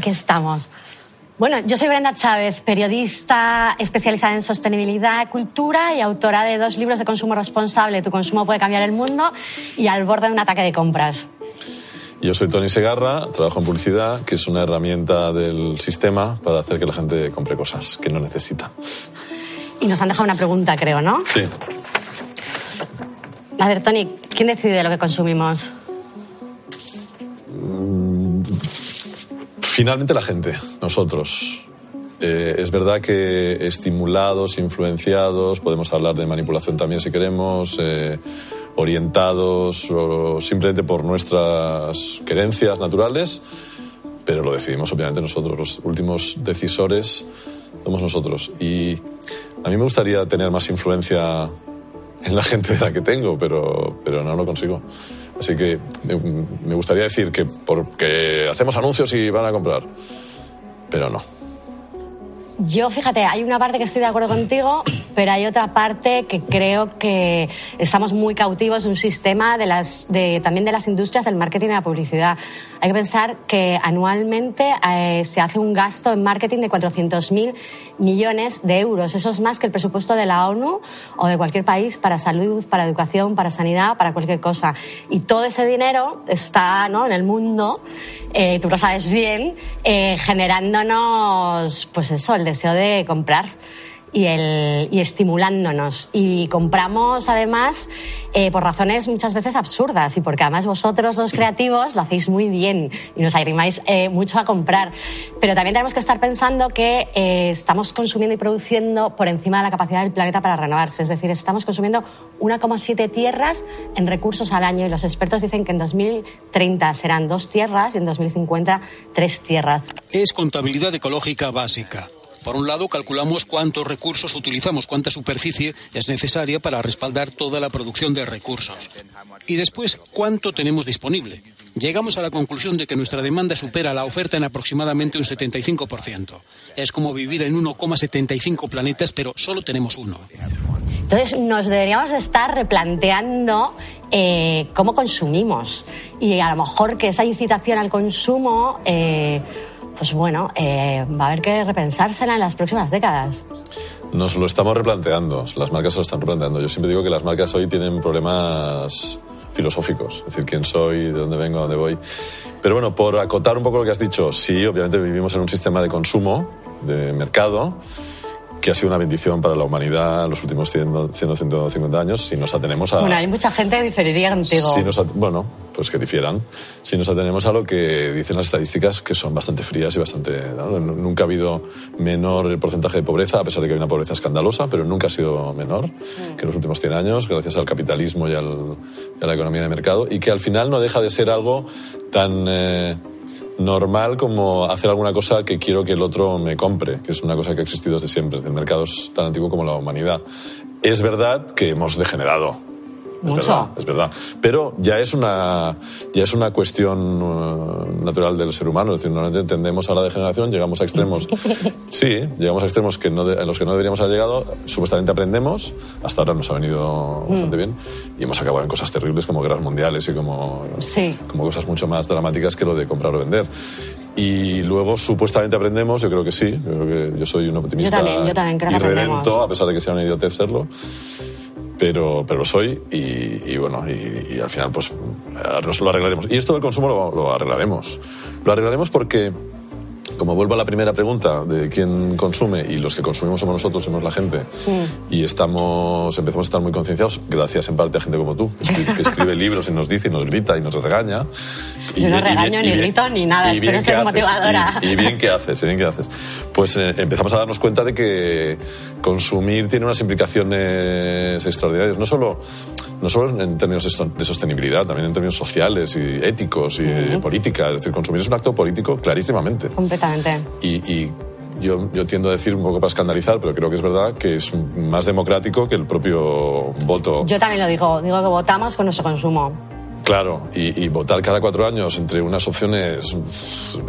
Aquí estamos. Bueno, yo soy Brenda Chávez, periodista especializada en sostenibilidad, cultura y autora de dos libros de consumo responsable, Tu consumo puede cambiar el mundo y Al borde de un ataque de compras. Yo soy Tony Segarra, trabajo en publicidad, que es una herramienta del sistema para hacer que la gente compre cosas que no necesita. Y nos han dejado una pregunta, creo, ¿no? Sí. A ver, Tony, ¿quién decide lo que consumimos? Finalmente la gente, nosotros. Eh, es verdad que estimulados, influenciados, podemos hablar de manipulación también si queremos, eh, orientados o simplemente por nuestras creencias naturales, pero lo decidimos obviamente nosotros, los últimos decisores somos nosotros. Y a mí me gustaría tener más influencia en la gente de la que tengo, pero, pero no lo consigo. Así que me gustaría decir que porque hacemos anuncios y van a comprar, pero no. Yo, fíjate, hay una parte que estoy de acuerdo contigo, pero hay otra parte que creo que estamos muy cautivos de un sistema de las, de, también de las industrias del marketing y la publicidad. Hay que pensar que anualmente eh, se hace un gasto en marketing de 400.000 millones de euros. Eso es más que el presupuesto de la ONU o de cualquier país para salud, para educación, para sanidad, para cualquier cosa. Y todo ese dinero está ¿no? en el mundo, eh, tú lo sabes bien, eh, generándonos, pues eso, el deseo de comprar y, el, y estimulándonos. Y compramos además eh, por razones muchas veces absurdas y porque además vosotros los creativos lo hacéis muy bien y nos animáis eh, mucho a comprar. Pero también tenemos que estar pensando que eh, estamos consumiendo y produciendo por encima de la capacidad del planeta para renovarse. Es decir, estamos consumiendo 1,7 tierras en recursos al año y los expertos dicen que en 2030 serán dos tierras y en 2050 tres tierras. Es contabilidad ecológica básica por un lado, calculamos cuántos recursos utilizamos, cuánta superficie es necesaria para respaldar toda la producción de recursos. Y después, cuánto tenemos disponible. Llegamos a la conclusión de que nuestra demanda supera la oferta en aproximadamente un 75%. Es como vivir en 1,75 planetas, pero solo tenemos uno. Entonces, nos deberíamos estar replanteando eh, cómo consumimos. Y a lo mejor que esa incitación al consumo. Eh, pues bueno, eh, va a haber que repensársela en las próximas décadas. Nos lo estamos replanteando, las marcas se lo están replanteando. Yo siempre digo que las marcas hoy tienen problemas filosóficos, es decir, quién soy, de dónde vengo, a dónde voy. Pero bueno, por acotar un poco lo que has dicho, sí, obviamente vivimos en un sistema de consumo, de mercado, que ha sido una bendición para la humanidad en los últimos 100, 150 años, si nos atenemos a... Bueno, hay mucha gente que diferiría contigo. Si nos, bueno, pues que difieran. Si nos atenemos a lo que dicen las estadísticas, que son bastante frías y bastante... Nunca ha habido menor el porcentaje de pobreza, a pesar de que hay una pobreza escandalosa, pero nunca ha sido menor mm. que en los últimos 100 años, gracias al capitalismo y, al, a la economía de mercado, y que al final no deja de ser algo tan... Eh, normal como hacer alguna cosa que quiero que el otro me compre, que es una cosa que ha existido desde siempre. El mercado es tan antiguo como la humanidad. Es verdad que hemos degenerado mucho. Es verdad, Pero ya es una, ya es una cuestión uh, natural del ser humano. Es decir, normalmente entendemos a la degeneración, llegamos a extremos. sí, llegamos a extremos que no en los que no deberíamos haber llegado. Supuestamente aprendemos. Hasta ahora nos ha venido bastante mm. bien. Y hemos acabado en cosas terribles como guerras mundiales y como, como cosas mucho más dramáticas que lo de comprar o vender. Y luego supuestamente aprendemos, yo creo que sí. Yo, creo que yo soy un optimista. Yo también, yo también creo que a pesar de que sea una idiotez serlo pero, pero lo soy y, bueno, y, al final pues lo arreglaremos. Y esto del consumo lo, arreglaremos. Lo arreglaremos porque como vuelvo a la primera pregunta de quién consume y los que consumimos somos nosotros, somos la gente Mm. y estamos empezamos a estar muy concienciados gracias en parte a gente como tú que escribe, que escribe libros y nos dice y nos grita y nos regaña. Y Yo no bien- y regaño bien- ni y bien- grito ni nada, espero ser haces, motivadora. Y, y bien que haces, y bien que haces. Pues eh, empezamos a darnos cuenta de que consumir tiene unas implicaciones extraordinarias, no solo no solo en términos de so- de sostenibilidad, también en términos sociales y éticos y de política. Es decir, consumir es un acto político clarísimamente. Completamente. Y, y yo, yo tiendo a decir un poco para escandalizar, pero creo que es verdad que es más democrático que el propio voto. Yo también lo digo, digo que votamos con nuestro consumo. Claro, y, y votar cada cuatro años entre unas opciones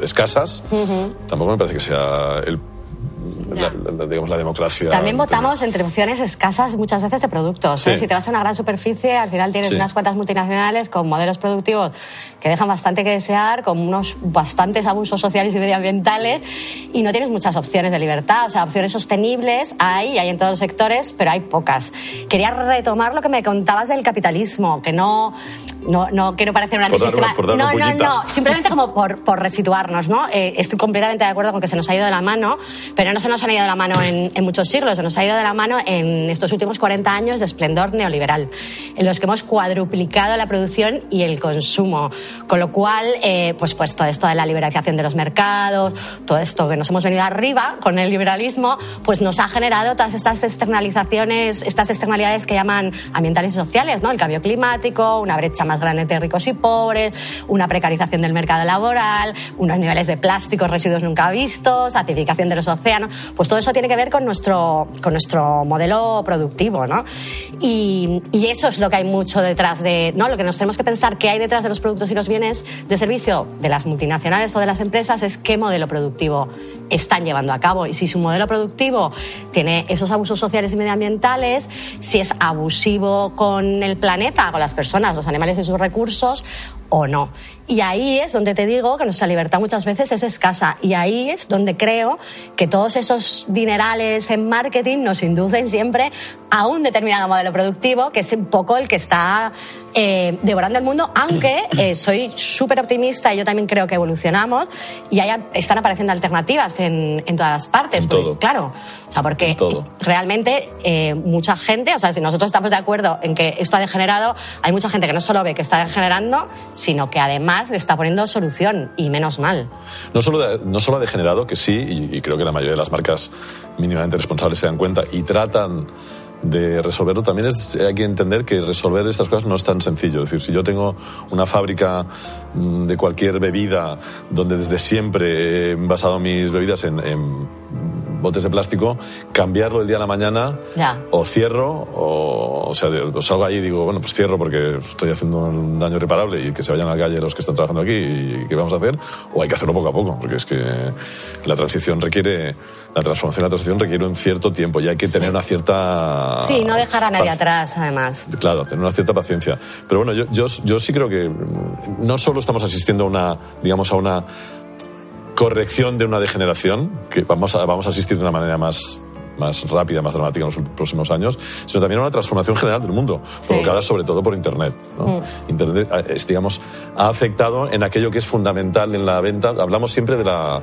escasas, tampoco me parece que sea el, la, la- digamos, la democracia. También votamos entre opciones escasas muchas veces de productos. ¿eh? Sí. Si te vas a una gran superficie, al final tienes Sí. unas cuantas multinacionales con modelos productivos que dejan bastante que desear, con unos bastantes abusos sociales y medioambientales, y no tienes muchas opciones de libertad. O sea, opciones sostenibles hay, hay en todos los sectores, pero hay pocas. Quería retomar lo que me contabas del capitalismo, que no, no, no quiero parecer una- antisistema. no, no, pullita. no, simplemente como por, por resituarnos, ¿no? Eh, estoy completamente de acuerdo con que se nos ha ido de la mano, pero no se nos ha ido de la mano en, en muchos siglos, se nos ha ido de la mano en estos últimos 40 años de esplendor neoliberal, en los que hemos cuadruplicado la producción y el consumo, con lo cual, eh, pues, pues todo esto de la liberalización de los mercados, todo esto que nos hemos venido arriba con el liberalismo, pues nos ha generado todas estas externalizaciones, estas externalidades que llaman ambientales y sociales, ¿no? El cambio climático, una brecha más grande entre ricos y pobres, una precarización del mercado laboral, unos niveles de plásticos, residuos nunca vistos, acidificación de los océanos, pues todo eso tiene que ver con nuestro, con nuestro modelo productivo, ¿no? Y, eso es lo que hay mucho detrás de, ¿no? Lo que nos tenemos que pensar que hay detrás de los productos y los bienes de servicio de las multinacionales o de las empresas es qué modelo productivo están llevando a cabo y si su modelo productivo tiene esos abusos sociales y medioambientales, si es abusivo con el planeta, con las personas, los animales y sus recursos o no. Y ahí es donde te digo que nuestra libertad muchas veces es escasa y ahí es donde creo que todos esos dinerales en marketing nos inducen siempre a un determinado modelo productivo que es un poco el que está eh, devorando el mundo, aunque eh, soy súper optimista y yo también creo que evolucionamos y hay, están apareciendo alternativas en, en todas las partes. En porque, todo. Claro, o sea, porque todo. realmente eh, mucha gente, o sea, si nosotros estamos de acuerdo en que esto ha degenerado, hay mucha gente que no solo ve que está degenerando, sino que además le está poniendo solución y menos mal. No solo, de- no solo ha degenerado, que sí, y, y creo que la mayoría de las marcas mínimamente responsables se dan cuenta y tratan de resolverlo, también es, hay que entender que resolver estas cosas no es tan sencillo. Es decir, si yo tengo una fábrica mm, de cualquier bebida donde desde siempre he basado mis bebidas en, en botes de plástico, cambiarlo el día a la mañana Ya. o cierro o, o sea, o salgo ahí y digo, bueno, pues cierro porque estoy haciendo un daño irreparable y que se vayan a la calle los que están trabajando aquí y qué vamos a hacer, o hay que hacerlo poco a poco, porque es que la transición requiere, la transformación, la transición requiere un cierto tiempo y hay que tener una cierta... Sí, no dejar a nadie atrás, además. Claro, tener una cierta paciencia. Pero bueno, yo, yo, yo sí creo que no solo estamos asistiendo a una, digamos, a una corrección de una degeneración, que vamos a, vamos a asistir de una manera más más rápida, más dramática en los próximos años, sino también a una transformación general del mundo, Sí. provocada sobre todo por Internet. ¿no? Mm. Internet, eh, digamos, ha afectado en aquello que es fundamental en la venta. Hablamos siempre de la,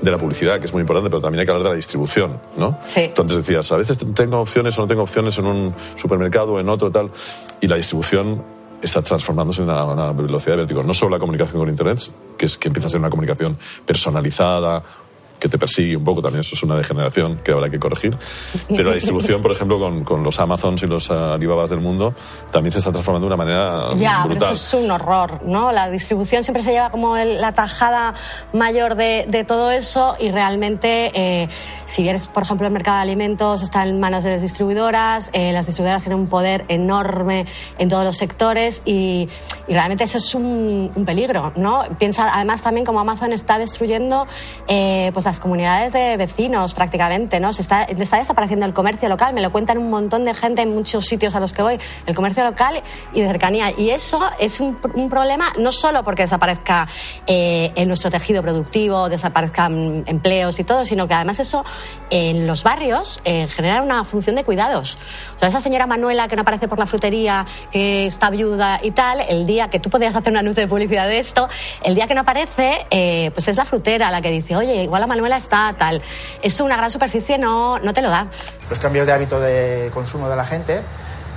de la publicidad, que es muy importante, pero también hay que hablar de la distribución. ¿no? Sí. Entonces decías, a veces tengo opciones o no tengo opciones en un supermercado o en otro, tal, y la distribución está transformándose en una, una velocidad de vértigo. No solo la comunicación con Internet, que, es, que empieza a ser una comunicación personalizada, que te persigue un poco, también eso es una degeneración que habrá que corregir. Pero la distribución, por ejemplo, con, con los Amazons y los Alibabas del mundo, también se está transformando de una manera Ya, pero brutal. eso es un horror, ¿no? La distribución siempre se lleva como el- la tajada mayor de, de todo eso y realmente, eh, si bien, es, por ejemplo, el mercado de alimentos está en manos de las distribuidoras, eh, las distribuidoras tienen un poder enorme en todos los sectores y, y realmente eso es un, un peligro, ¿no? Piensa además también como Amazon está destruyendo eh, pues las comunidades de vecinos prácticamente, ¿no? Se está, está desapareciendo el comercio local, me lo cuentan un montón de gente en muchos sitios a los que voy, el comercio local y de cercanía. Y eso es un, problema no solo porque desaparezca eh, en nuestro tejido productivo, desaparezcan empleos y todo, sino que además eso en los barrios eh, genera una función de cuidados. O sea, esa señora Manuela que no aparece por la frutería, que está viuda y tal, el día que tú podías hacer un anuncio de publicidad de esto, el día que no aparece, eh, pues es la frutera la que dice, oye, igual la Manuela está tal. Eso una gran superficie no, no te lo da. Los cambios de hábito de consumo de la gente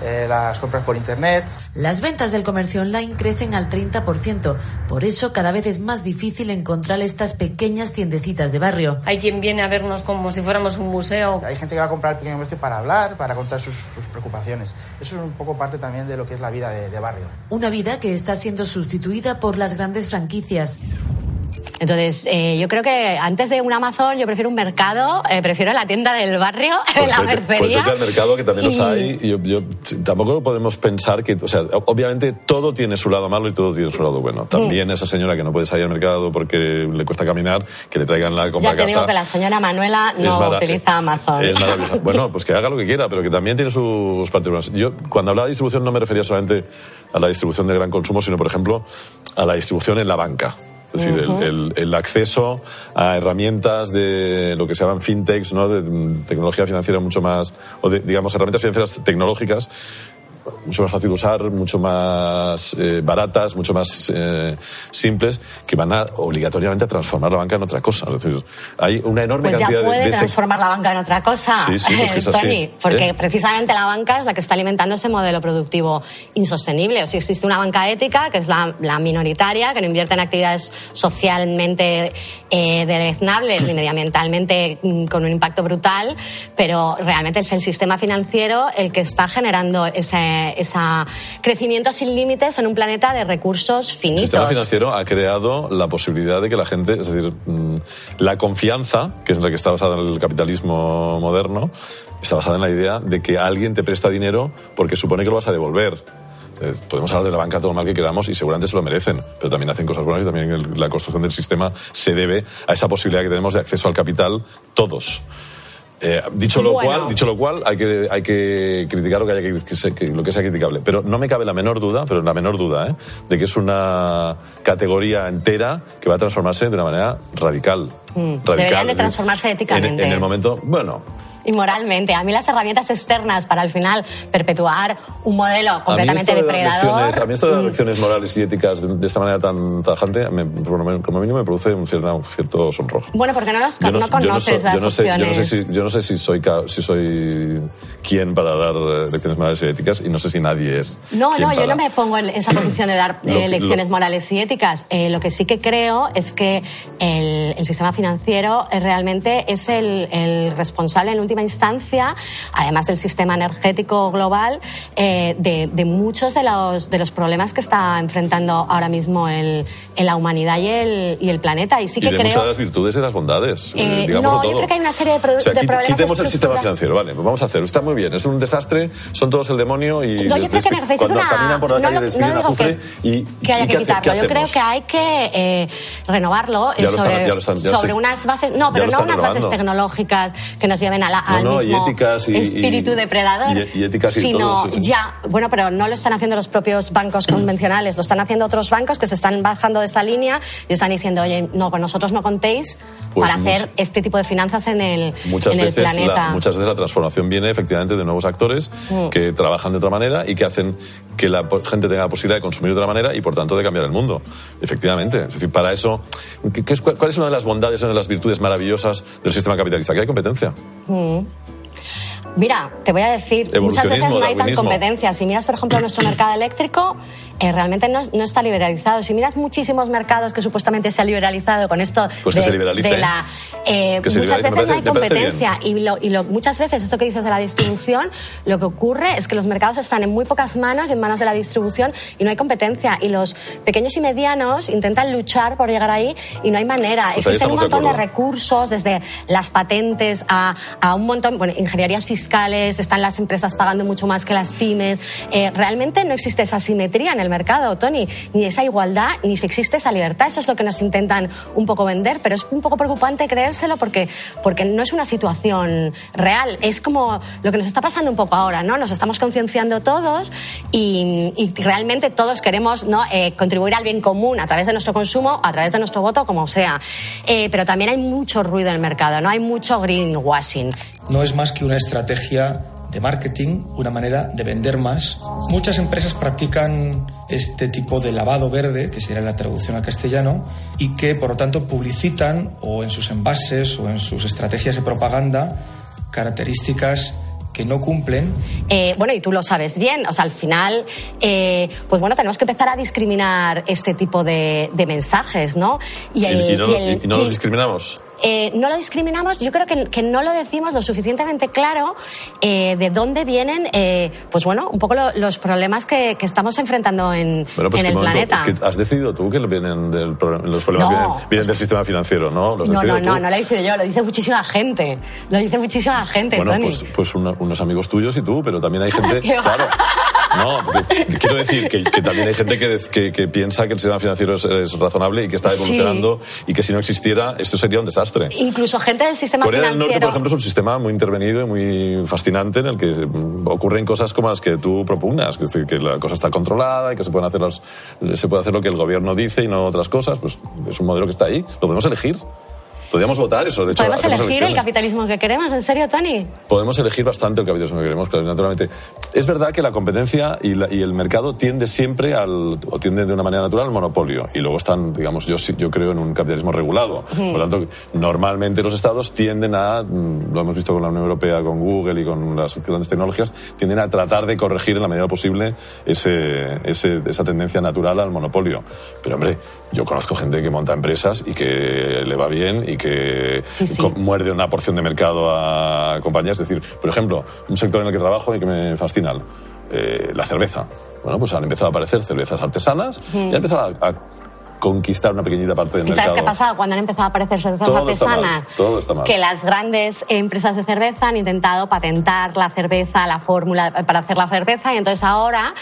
eh, las compras por Internet. Las ventas del comercio online crecen al 30%. Por eso cada vez es más difícil encontrar estas pequeñas tiendecitas de barrio. Hay quien viene a vernos como si fuéramos un museo. Hay gente que va a comprar el pequeño comercio para hablar, para contar sus, preocupaciones. Eso es un poco parte también de lo que es la vida de barrio. Una vida que está siendo sustituida por las grandes franquicias. Entonces, eh, yo creo que antes de un Amazon, yo prefiero un mercado, eh, prefiero la tienda del barrio, pues la mercería. Pues al mercado, que también los hay. Yo, yo, tampoco podemos pensar que, o sea, obviamente todo tiene su lado malo y todo tiene su lado bueno. También mm. esa señora que no puede salir al mercado porque le cuesta caminar, que le traigan la compra ya te digo que la señora Manuela no utiliza Amazon. Es bueno, pues que haga lo que quiera, pero que también tiene sus particularidades. Yo, cuando hablaba de distribución, no me refería solamente a la distribución de gran consumo, sino, por ejemplo, a la distribución en la banca. Es decir, el, el, acceso a herramientas de lo que se llaman fintechs, ¿no? de tecnología financiera mucho más, o de, digamos, herramientas financieras tecnológicas mucho más fácil de usar, mucho más eh, baratas, mucho más eh, simples, que van a obligatoriamente a transformar la banca en otra cosa. Es decir, hay una enorme pues cantidad ya puede transformar la banca en otra cosa, sí, sí, pues que es así. porque ¿eh? precisamente la banca es la que está alimentando ese modelo productivo insostenible. O si existe una banca ética, que es la, la minoritaria, que no invierte en actividades socialmente eh, deleznables ni medioambientalmente mm, con un impacto brutal, pero realmente es el sistema financiero el que está generando ese ese crecimiento sin límites en un planeta de recursos finitos. El sistema financiero ha creado la posibilidad de que la gente, es decir, mm, la confianza, que es la que está basada en el capitalismo moderno, está basada en la idea de que alguien te presta dinero porque supone que lo vas a devolver eh, podemos hablar de la banca todo lo mal que queramos y seguramente se lo merecen, pero también hacen cosas buenas y también la construcción del sistema se debe a esa posibilidad que tenemos de acceso al capital todos. Eh, dicho lo cual, dicho lo cual, hay que hay que criticar lo que haya que, lo que sea criticable. Pero no me cabe la menor duda, pero la menor duda, ¿eh? de que es una categoría entera que va a transformarse de una manera radical. Mm. Deberían de transformarse éticamente. en el momento, bueno y moralmente. A mí las herramientas externas para al final perpetuar un modelo completamente depredador. a mí esto de las mm. lecciones morales y éticas de, esta manera tan tajante, como mínimo me produce un cierto, sonrojo. Bueno, porque no, los, no, conoces las opciones. yo no sé si soy, si soy quién para dar eh, lecciones morales y éticas y no sé si nadie es. No, no, yo no me pongo en esa posición de dar eh, lecciones morales y éticas. Eh, lo que sí que creo es que el, el sistema financiero realmente es el, el responsable en última instancia, además del sistema energético global, eh, de, muchos de los, de los problemas que está enfrentando ahora mismo el, la humanidad y el, y el planeta. Y sí que de creo, muchas de las virtudes y las bondades. Eh, no, yo creo que hay una serie de, problemas. Quitemos el sistema financiero, vale, pues vamos a hacer. Está muy bien, es un desastre, son todos el demonio y. No, yo creo que cuando caminan por la calle despiden azufre que, y. Que haya que quitarlo. Yo creo que hay que eh, renovarlo sobre, unas bases. No, pero no unas bases tecnológicas que nos lleven a la, al mismo y éticas y, espíritu depredador, y, éticas y sino ya, bueno, pero no lo están haciendo los propios bancos convencionales, lo están haciendo otros bancos que se están bajando de esa línea y están diciendo, oye, no, con nosotros no contéis pues para hacer este tipo de finanzas en el, muchas en veces planeta. La, muchas veces la transformación viene efectivamente de nuevos actores mm. que trabajan de otra manera y que hacen que la gente tenga la posibilidad de consumir de otra manera y por tanto de cambiar el mundo. Efectivamente. Es decir, para eso, ¿qué es, ¿cuál es una de las bondades, una de las virtudes maravillosas del sistema capitalista? Que hay competencia. Mm. Mira, te voy a decir, muchas veces no hay tan competencia. Si miras, por ejemplo, nuestro mercado eléctrico, eh, realmente no, está liberalizado. Si miras muchísimos mercados que supuestamente se ha liberalizado con esto pues de, que se liberalice. la... Eh, muchas veces no hay competencia. Y, lo, y lo, muchas veces, esto que dices de la distribución, lo que ocurre es que los mercados están en muy pocas manos, en manos de la distribución, y no hay competencia. Y los pequeños y medianos intentan luchar por llegar ahí y no hay manera. Pues Existen un montón de, recursos, desde las patentes a, a un montón, bueno, ingenierías fiscales, están las empresas pagando mucho más que las pymes. Eh, realmente no existe esa simetría en el mercado, Tony, ni esa igualdad, ni si existe esa libertad. Eso es lo que nos intentan un poco vender, pero es un poco preocupante creérselo porque, porque no es una situación real. Es como lo que nos está pasando un poco ahora, ¿no? Nos estamos concienciando todos y, y realmente todos queremos ¿no? Eh, contribuir al bien común a través de nuestro consumo, a través de nuestro voto, como sea. Eh, pero también hay mucho ruido en el mercado, ¿no? Hay mucho greenwashing. No es más que una estrategia de marketing, una manera de vender más. Muchas empresas practican este tipo de lavado verde, que sería la traducción al castellano, y que por lo tanto publicitan o en sus envases o en sus estrategias de propaganda características que no cumplen. Eh, bueno, y tú lo sabes bien, o sea, al final, eh, pues bueno, tenemos que empezar a discriminar este tipo de, de mensajes, ¿no? Y, el- y no, y el- y no lo y- discriminamos. Eh, no lo discriminamos, yo creo que, que no lo decimos lo suficientemente claro eh, de dónde vienen, eh, pues bueno, un poco lo- los problemas que, que estamos enfrentando en, Bueno, pues en el momento, planeta. es que has decidido tú que vienen del los problemas No. vienen, vienen del sistema financiero, ¿no? Los no, no, no, no lo dice yo, lo dice muchísima gente. Lo dice muchísima gente, Bueno, Tony. pues, pues una- unos amigos tuyos y tú, pero también hay gente. No, porque quiero decir que, que también hay gente que, que- que piensa que el sistema financiero es, es razonable y que está Sí. evolucionando y que si no existiera esto sería un desastre. Incluso gente del sistema Corea del financiero. Norte, por ejemplo, es un sistema muy intervenido y muy fascinante en el que mm, ocurren cosas como las que tú propugnas, que, es decir, que la cosa está controlada y que se pueden hacer las, se puede hacer lo que el gobierno dice y no otras cosas. Pues es un modelo que está ahí. Lo podemos elegir. Podríamos votar eso. De hecho, ¿Podemos elegir el elecciones. capitalismo que queremos? ¿En serio, Tony? Podemos elegir bastante el capitalismo que queremos, claro, naturalmente. Es verdad que la competencia y, la- y el mercado tiende siempre al, o tienden de una manera natural al monopolio. Y luego están, digamos, yo, yo creo en un capitalismo regulado. Por lo tanto, normalmente los estados tienden a, mm, lo hemos visto con la Unión Europea, con Google y con las grandes tecnologías, tienden a tratar de corregir en la medida posible ese, ese- esa tendencia natural al monopolio. Pero hombre, yo conozco gente que monta empresas y que le va bien y que Sí, sí. co- muerde una porción de mercado a compañías. Es decir, por ejemplo, un sector en el que trabajo y que me fascina, eh, la cerveza. Bueno, pues han empezado a aparecer cervezas artesanas y han empezado a, a conquistar una pequeñita parte del ¿Y sabes qué ha pasado cuando han empezado a aparecer cervezas Todo está mal, artesanas? todo está mal. Que las grandes empresas de cerveza han intentado patentar la cerveza, la fórmula para hacer la cerveza y entonces ahora,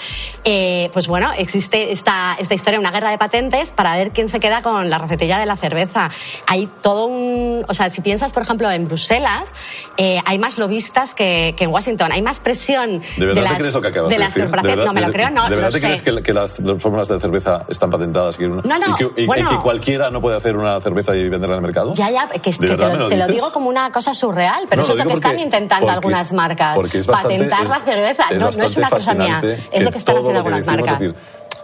eh, pues bueno, existe esta, esta historia, una guerra de patentes para ver quién se queda con la recetilla de la cerveza. Hay todo un... O sea, si piensas, por ejemplo, en Bruselas, eh, hay más lobistas que, que en Washington. Hay más presión ¿De verdad las, te crees lo que acabas de de las decir? ¿De corporaciones. verdad, no, me lo de- creo, no, ¿De verdad lo te sé. crees que, que las, las fórmulas de cerveza están patentadas y, una- No, no, y que, y- bueno. y que cualquiera no puede hacer una cerveza y venderla en el mercado? Ya, ya, que, es ¿De que te, lo, te lo digo como una cosa surreal, pero No, eso es lo que están porque- intentando porque- algunas marcas. porque es bastante- Patentar es- la cerveza. es no, no es una cosa mía. Es lo que están haciendo algunas decimos, marcas. Es decir,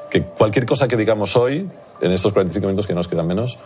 que cualquier cosa que digamos hoy, en estos 45 minutos que nos quedan menos,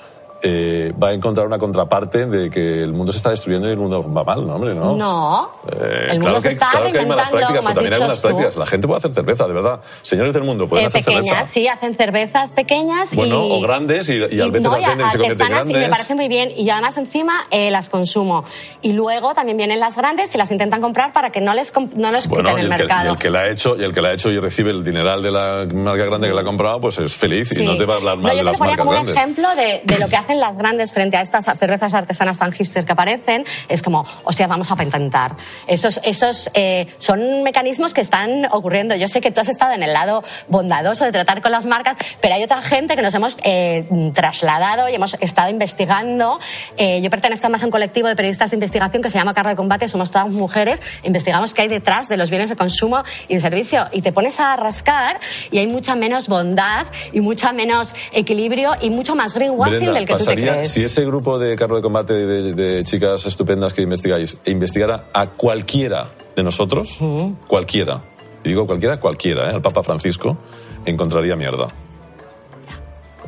eh, va a encontrar una contraparte de que el mundo se está destruyendo y el mundo va mal, ¿no, hombre? No. No. Eh, el mundo claro se que, está claro que hay malas prácticas, como pero has también hay dicho buenas tú. prácticas. La gente puede hacer cerveza, de verdad. Señores del mundo, pueden Eh, hacer pequeñas, cerveza. sí, hacen cervezas pequeñas Bueno, y... o grandes y, y, a veces no, las y venden y se convierten en artesanas y me grandes. parece muy bien y yo además encima eh, las consumo y luego también vienen las grandes y las intentan comprar para que no les no les Bueno, quiten y el el, que, y mercado el que la ha hecho y el que la ha hecho y recibe el dineral de la marca grande que la ha comprado, pues es feliz Sí. y no te va a hablar No, mal yo de te lo las ponía marcas como un grandes. ejemplo de, de lo que hacen las grandes frente a estas cervezas artesanas tan hipster que aparecen. Es como, hostia, vamos a patentar. Esos, esos eh, son mecanismos que están ocurriendo. Yo sé que tú has estado en el lado bondadoso de tratar con las marcas, pero hay otra gente que nos hemos eh, trasladado y hemos estado investigando. Eh, yo pertenezco más a un colectivo de periodistas de investigación que se llama Carro de Combate, somos todas mujeres, investigamos qué hay detrás de los bienes de consumo y de servicio y te pones a rascar y hay mucha menos bondad y mucha menos equilibrio y mucho más greenwashing Brenda, del que pasaría, si ese grupo de carro de combate de, de chicas estupendas que investigáis investigara a cualquiera de nosotros, cualquiera, y digo cualquiera, cualquiera, ¿eh? al Papa Francisco, encontraría mierda.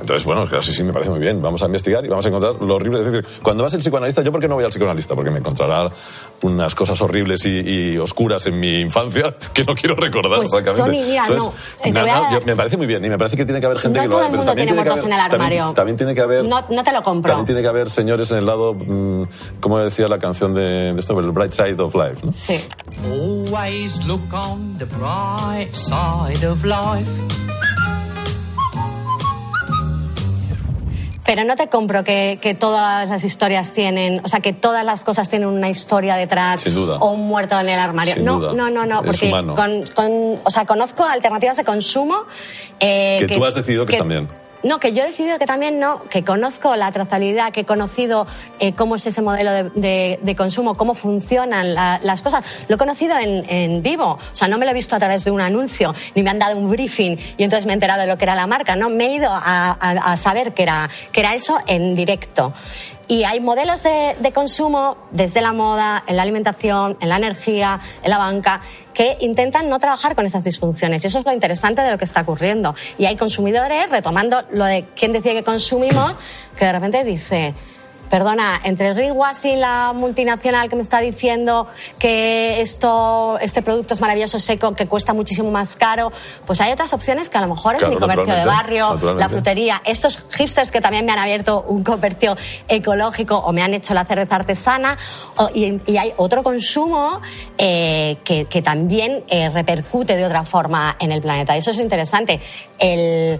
Entonces, bueno, claro, sí, sí, me parece muy bien. Vamos a investigar y vamos a encontrar lo horrible. Es decir, cuando vas al psicoanalista, ¿yo por qué no voy al psicoanalista? Porque me encontrará unas cosas horribles y, y oscuras en mi infancia que no quiero recordar, Pues, francamente. Tony, mira, Entonces, no, a dar- yo- me parece muy bien y me parece que tiene que haber gente No que lo todo haga, el pero mundo también tiene que haber- en el también- armario. También, tiene que haber... No, no te lo compro. También tiene que haber señores en el lado, mm, como decía la canción de, de esto, el bright side of life, ¿no? Sí. Always look on the bright side of life. Pero no te compro que, que todas las historias tienen, o sea, que todas las cosas tienen una historia detrás Sin duda. o un muerto en el armario. Sin no, duda. no, no, no, porque con, con- o sea, conozco alternativas de consumo eh, Que tú has decidido que están bien. No, que yo he decidido que también no, que conozco la trazabilidad, que he conocido eh, cómo es ese modelo de, de- consumo, cómo funcionan la- las cosas. Lo he conocido en, vivo, o sea, no me lo he visto a través de un anuncio, ni me han dado un briefing y entonces me he enterado de lo que era la marca, no, me he ido a, a- a saber que era, que era eso en directo. Y hay modelos de, de consumo desde la moda, en la alimentación, en la energía, en la banca, que intentan no trabajar con esas disfunciones. Y eso es lo interesante de lo que está ocurriendo. Y hay consumidores, retomando lo de quién decide que consumimos, que de repente dice, perdona, entre el greenwashing, la multinacional que me está diciendo que esto, este producto es maravilloso seco, que cuesta muchísimo más caro, pues hay otras opciones que a lo mejor es Claro, mi comercio de barrio, la frutería, estos hipsters que también me han abierto un comercio ecológico o me han hecho la cerveza artesana, o- y, y hay otro consumo eh, que, que también eh, repercute de otra forma en el planeta. Eso es interesante. El,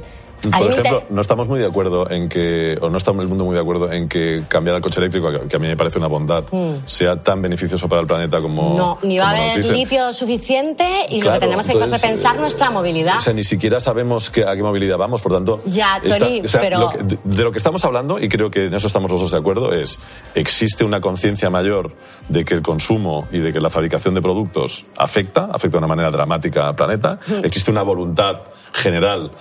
Por ejemplo, no estamos muy de acuerdo en que, o no está el mundo muy de acuerdo en que cambiar al coche eléctrico, que- a mí me parece una bondad, Mm. sea tan beneficioso para el planeta como. no, ni va a haber litio suficiente y lo Claro, que tenemos que repensar eh, nuestra movilidad. O sea, ni siquiera sabemos que- a qué movilidad vamos, por tanto. Ya, esta- Tony, o sea, pero- lo que- de, de lo que estamos hablando, y creo que en eso estamos los dos de acuerdo, es existe una conciencia mayor de que el consumo y de que la fabricación de productos afecta, afecta de una manera dramática al planeta. Mm. Existe una voluntad general.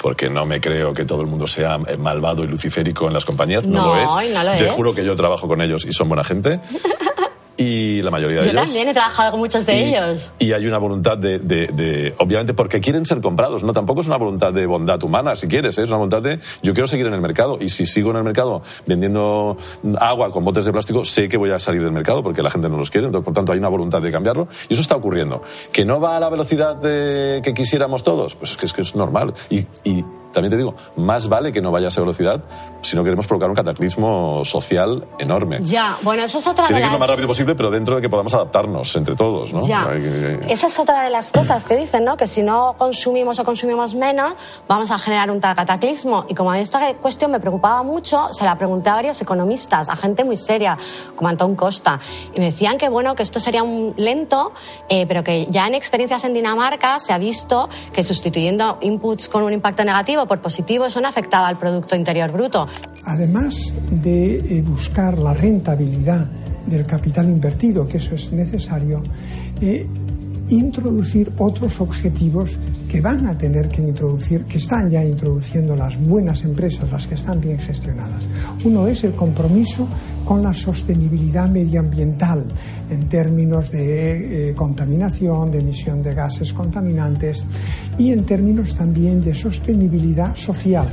Porque no me creo que todo el mundo sea eh, malvado y luciférico en las compañías. No, No, lo es. no lo Te es. juro que yo trabajo con ellos y son buena gente. Y la mayoría de Yo ellos. también he trabajado con muchos de Y- ellos. Y hay una voluntad de, de- de- obviamente, porque quieren ser comprados, no tampoco es una voluntad de bondad humana, si quieres, ¿eh? es una voluntad de yo quiero seguir en el mercado y si sigo en el mercado vendiendo agua con botes de plástico, sé que voy a salir del mercado porque la gente no los quiere, entonces, por tanto hay una voluntad de cambiarlo y eso está ocurriendo. Que no va a la velocidad de- que quisiéramos todos, pues es que es, que es normal. Y, y también te digo, más vale que no vaya a esa velocidad si no queremos provocar un cataclismo social enorme. Ya, bueno, eso es otra Tiene de que ir lo las... más rápido posible, pero dentro de que podamos adaptarnos entre todos, ¿no? Ya. Que- Esa es otra de las cosas que dicen, ¿no? Que si no consumimos o consumimos menos, vamos a generar un cataclismo. Y como a mí esta cuestión me preocupaba mucho, se la pregunté a varios economistas, a gente muy seria, como Antón Costa. Y me decían que, bueno, que esto sería un lento, eh, pero que ya en experiencias en Dinamarca se ha visto que sustituyendo inputs con un impacto negativo por positivo, eso no afectaba al Producto Interior Bruto. Además de eh, buscar la rentabilidad del capital invertido, que eso es necesario, eh, introducir otros objetivos que van a tener que introducir, que están ya introduciendo las buenas empresas, las que están bien gestionadas. Uno es el compromiso con la sostenibilidad medioambiental en términos de eh, contaminación, de emisión de gases contaminantes y en términos también de sostenibilidad social.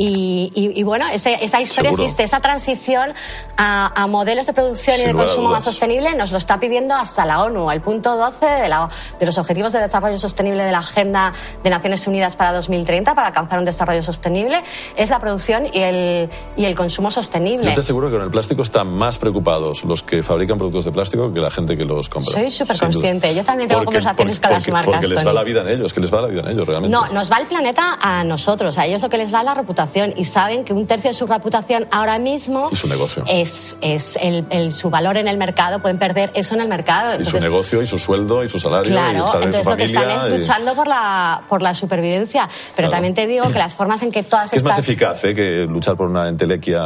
Y, y- y bueno, esa historia Seguro. existe, esa transición a, a modelos de producción y de consumo más sostenible nos lo está pidiendo hasta la ONU. El punto 12 de, la- de los Objetivos de Desarrollo Sostenible de la Agenda de Naciones Unidas para 2030 para alcanzar un desarrollo sostenible es la producción y el, y el consumo sostenible. Yo te aseguro que con el plástico están más preocupados los que fabrican productos de plástico que la gente que los compra. Soy súper consciente. Yo también tengo Porque- conversaciones porque- con las porque- marcas. Porque les va Tony. la vida en ellos, que les va la vida en ellos realmente. No, nos va el planeta a nosotros, a ellos lo que les va es la reputación y saben que un tercio de su reputación ahora mismo Y su negocio. es, es el, el- su valor en el mercado, pueden perder eso en el mercado. y su Entonces, negocio, y su sueldo, y su salario, y Claro, el salario de entonces su lo que están familia. es y- luchando por la, por la supervivencia. Pero Claro. también te digo que las formas en que todas que es estas... más eficaz ¿eh? que luchar por una entelequia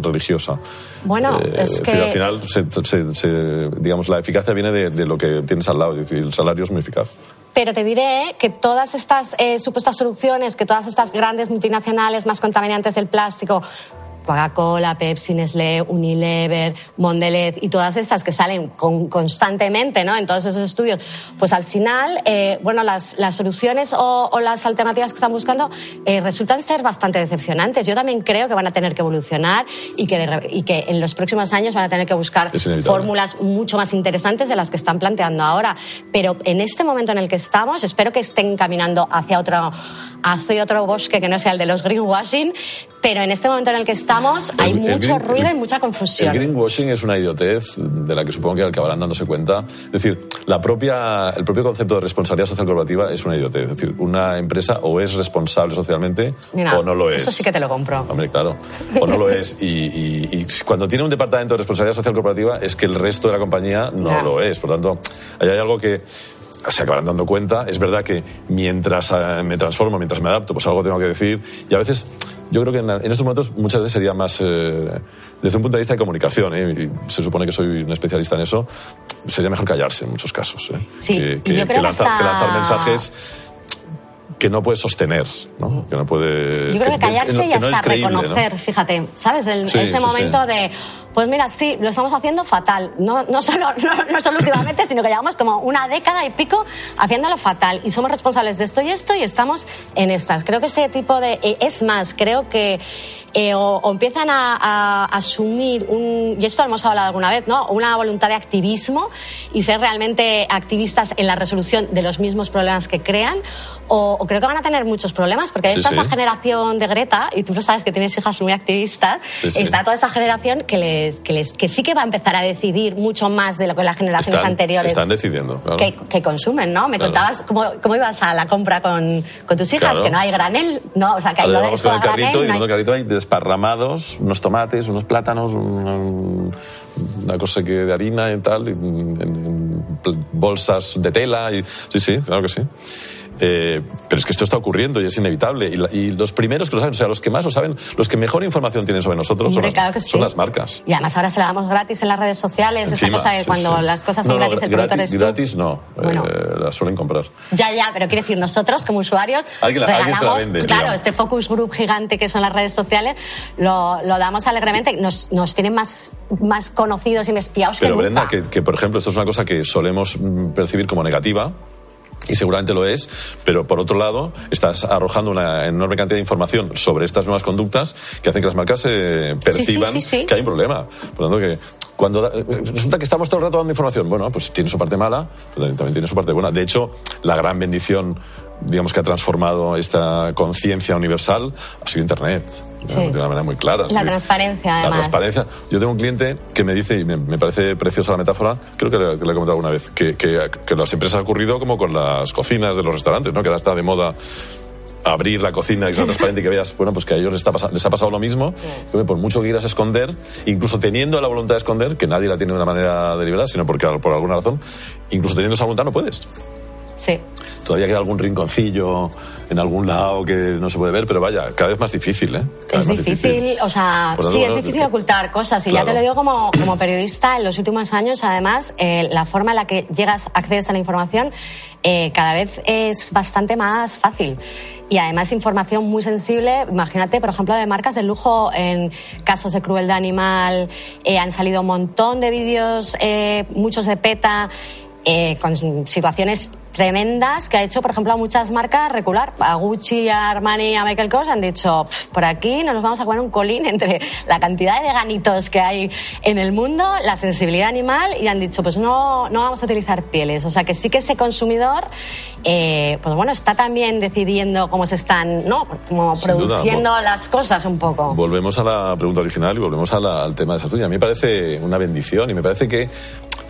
religiosa. Bueno, Eh, es que- al final, se- se- se- digamos, la eficacia viene de, de lo que tienes al lado, es decir, el salario es muy eficaz. Pero te diré que todas estas eh, supuestas soluciones, que todas estas grandes multinacionales más contaminantes del plástico, Coca-Cola, Pepsi, Nestlé, Unilever, Mondelez y todas estas que salen con- constantemente ¿no? en todos esos estudios, pues al final, eh, bueno, las, las soluciones o, o las alternativas que están buscando eh, resultan ser bastante decepcionantes. Yo también creo que van a tener que evolucionar y que, de y que en los próximos años van a tener que buscar fórmulas mucho más interesantes de las que están planteando ahora. Pero en este momento en el que estamos, espero que estén caminando hacia otro, hacia otro bosque que no sea el de los greenwashing, pero en este momento en el que estamos hay El- el mucho green- ruido el- y mucha confusión. El greenwashing es una idiotez de la que supongo que acabarán dándose cuenta. Es decir, la propia, el propio concepto de responsabilidad social corporativa es una idiotez. Es decir, una empresa o es responsable socialmente Mira, o no lo es. Eso sí que te lo compro. Hombre, claro. O no lo es. Y, y- y cuando tiene un departamento de responsabilidad social corporativa es que el resto de la compañía no lo es. Por tanto, hay algo que se acabarán dando cuenta. Es verdad que mientras eh, me transformo, mientras me adapto, pues algo tengo que decir. Y a veces, yo creo que en, estos momentos muchas veces sería más, eh, desde un punto de vista de comunicación, ¿eh? y se supone que soy un especialista en eso, sería mejor callarse en muchos casos. ¿eh? Sí, que, lanzar, hasta- que lanzar mensajes que no puedes sostener, ¿no? Que no puede... Yo creo que callarse y que no hasta reconocer, fíjate, ¿sabes? El- Sí, ese sí, momento sí. de, pues mira, sí, lo estamos haciendo fatal. No, no, solo, no, solo últimamente, sino que llevamos como una década y pico haciéndolo fatal. Y somos responsables de esto y esto y estamos en estas. Creo que ese tipo de... eh, Es más, creo que eh, o, o empiezan a, a asumir un... Y esto lo hemos hablado alguna vez, ¿no? Una voluntad de activismo y ser realmente activistas en la resolución de los mismos problemas que crean. O, o creo que van a tener muchos problemas porque Sí, está sí. esa generación de Greta, y tú lo sabes que tienes hijas muy activistas, Sí, sí. está toda esa generación que, les, que, les, que sí que va a empezar a decidir mucho más de lo que las generaciones Están, anteriores están decidiendo, claro. que, que consumen, ¿no? Me Claro. contabas cómo, cómo ibas a la compra con, con tus hijas, Claro. que no hay granel, ¿no? O sea, que hay no vamos con el carrito granel, y no en el carrito hay desparramados unos tomates, unos plátanos, un- una cosa que de harina y tal, en, en pl- bolsas de tela. Y, sí, sí, claro que sí. Eh, pero es que esto está ocurriendo y es inevitable. Y, la- y los primeros que lo saben, o sea, los que más lo saben, los que mejor información tienen sobre nosotros son, Hombre, las, claro son sí. las marcas. Y además ahora se la damos gratis en las redes sociales, Encima, esa cosa de sí, cuando sí. las cosas son No, no, gratis, el gra- producto eres gratis, tú. gratis no, Bueno. eh, las suelen comprar. Ya, ya, pero quiero decir, nosotros como usuarios Alguien la- alguien se la regalamos, vende, claro, digamos. este focus group gigante que son las redes sociales, lo, lo damos alegremente, nos, nos tienen más, más conocidos y más espiados Pero que Brenda, nunca. que, que, por ejemplo, esto es una cosa que solemos mm, percibir como negativa. Y seguramente lo es, pero por otro lado, estás arrojando una enorme cantidad de información sobre estas nuevas conductas que hacen que las marcas eh, perciban sí, sí. que hay un problema. Por lo tanto, que cuando resulta que estamos todo el rato dando información, bueno, pues tiene su parte mala, pero también tiene su parte buena. De hecho, la gran bendición, digamos, que ha transformado esta conciencia universal ha sido Internet. Sí. De una manera muy clara. La Sí. transparencia, La además. transparencia. Yo tengo un cliente que me dice, y me, me parece preciosa la metáfora, creo que le, he comentado alguna vez, que, que, que las empresas ha ocurrido como con las cocinas de los restaurantes, ¿no? Que ahora está de moda abrir la cocina y sea transparente y que veas, bueno, pues que a ellos les, ha pasado lo mismo, que, por mucho que quieras esconder, incluso teniendo la voluntad de esconder, que nadie la tiene de una manera deliberada, sino porque por alguna razón, incluso teniendo esa voluntad no puedes. Sí. Todavía queda algún rinconcillo en algún lado que no se puede ver, pero vaya, cada vez más difícil, ¿eh? Cada Es vez más difícil, o sea, Por sí, es difícil ocultar cosas. Y Claro. ya te lo digo como, como periodista, en los últimos años, además, eh, la forma en la que llegas, accedes a la información, eh, cada vez es bastante más fácil. Y además, información muy sensible. Imagínate, por ejemplo, de marcas de lujo en casos de crueldad animal. eh, han salido un montón de vídeos, eh, muchos de PETA. eh, con situaciones tremendas que ha hecho, por ejemplo, a muchas marcas recular. A Gucci, a Armani, a Michael Kors han dicho, "Pf, por aquí no nos vamos a poner un colín entre la cantidad de veganitos que hay en el mundo, la sensibilidad animal, y han dicho, pues no, no vamos a utilizar pieles. O sea que sí que ese consumidor, eh, pues bueno, está también decidiendo cómo se están, ¿no? Como Sin duda, produciendo las cosas un poco. Volvemos a la pregunta original y volvemos a la- al tema de esa tuya. A mí me parece una bendición y me parece que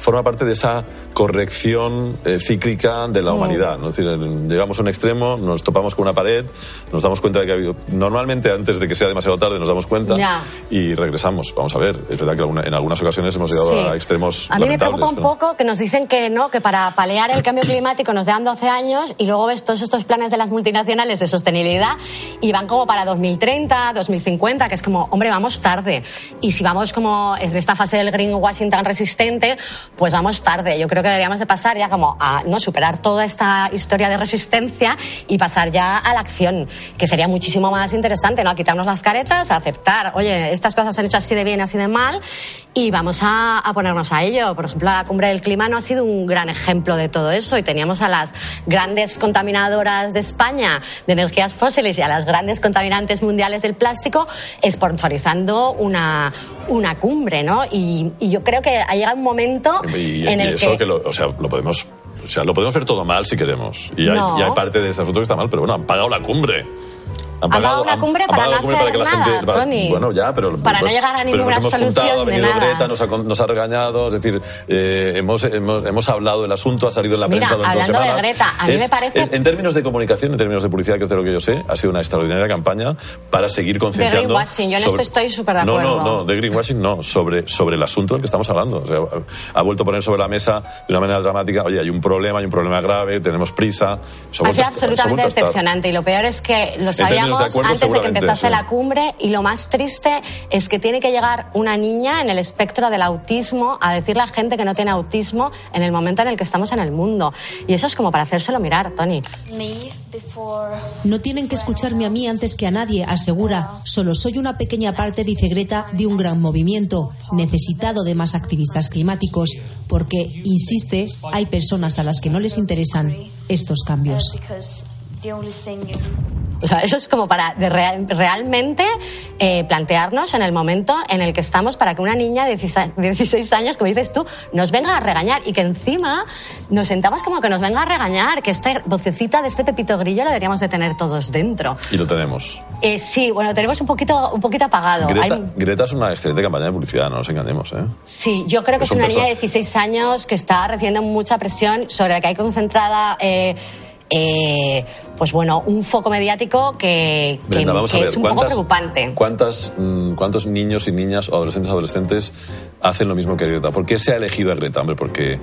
forma parte de esa corrección eh, cíclica de la Mm. humanidad. ¿no? Es decir, el- llegamos a un extremo, nos topamos con una pared, nos damos cuenta de que ha habido... Normalmente antes de que sea demasiado tarde nos damos cuenta Ya. y regresamos. Vamos a ver, es verdad que alguna- en algunas ocasiones hemos llegado Sí. a extremos A mí me preocupa un poco que nos dicen que no, que para paliar el cambio climático nos dan 12 años y luego ves todos estos planes de las multinacionales de sostenibilidad y van como para 2030, 2050, que es como, hombre, vamos tarde. Y si vamos como en esta fase del greenwashing tan resistente, pues vamos tarde. Yo creo que deberíamos de pasar ya como a no superar toda esta historia de resistencia y pasar ya a la acción, que sería muchísimo más interesante, ¿no? A quitarnos las caretas, a aceptar, oye, estas cosas se han hecho así de bien, así de mal, y vamos a, a ponernos a ello. Por ejemplo, la cumbre del clima no ha sido un gran ejemplo de todo eso, y teníamos a las grandes contaminadoras de España de energías fósiles y a las grandes contaminantes mundiales del plástico sponsorizando una, una cumbre, ¿no? Y, y yo creo que ha llegado un momento Y, en y el eso que... que, lo, o sea, lo podemos... O sea, lo podemos ver todo mal si queremos. Y hay, No. y hay parte de ese asunto que está mal, pero bueno, han pagado la cumbre. Han pagado una han- cumbre han para pagado no la cumbre para que la hacer gente. nada, Tony. Bueno, ya, pero. Para no llegar a ninguna nos hemos solución juntado, ha de venido nada. Greta, nos ha, nos ha regañado, es decir, eh, hemos, hemos, hemos hablado del asunto, ha salido en la Mira, prensa dos hablando de semanas. Greta, a mí Es- me parece- En, en términos de comunicación, en términos de publicidad, que es de lo que yo sé, ha sido una extraordinaria campaña para seguir concienciando. greenwashing, yo en esto estoy súper de No, acuerdo. no, no, de greenwashing no, sobre, sobre el asunto del que estamos hablando. O sea, ha vuelto a poner sobre la mesa de una manera dramática, oye, hay un problema, hay un problema grave, tenemos prisa. Ha sido absolutamente decepcionante y lo peor es que lo sabíamos de acuerdo, antes de que empezase sí. la cumbre y lo más triste es que tiene que llegar una niña en el espectro del autismo a decirle a gente que no tiene autismo en el momento en el que estamos en el mundo. Y eso es como para hacérselo mirar, Tony. No tienen que escucharme a mí antes que a nadie, asegura. Solo soy una pequeña parte, dice Greta, de un gran movimiento, necesitado de más activistas climáticos, porque, insiste, hay personas a las que no les interesan estos cambios. O sea, eso es como para de real- realmente eh, plantearnos en el momento en el que estamos para que una niña de 16 16 años, como dices tú, nos venga a regañar y que encima nos sentamos como que nos venga a regañar, que esta vocecita de este pepito grillo lo deberíamos de tener todos dentro. Y lo tenemos. Eh, sí, bueno, tenemos un poquito, un poquito apagado. Greta, Hay- Greta es una excelente campaña de publicidad, no nos engañemos. ¿eh? Sí, yo creo que Es es un una niña perso- de 16 años que está recibiendo mucha presión sobre la que hay concentrada, eh, eh, pues bueno, un foco mediático que, que- Brenda, vamos que a ver, es un poco ¿cuántas- preocupante. ¿cuántas, mm, ¿Cuántos niños y niñas o adolescentes adolescentes hacen lo mismo que Greta? ¿Por qué se ha elegido a Greta? Hombre, porque,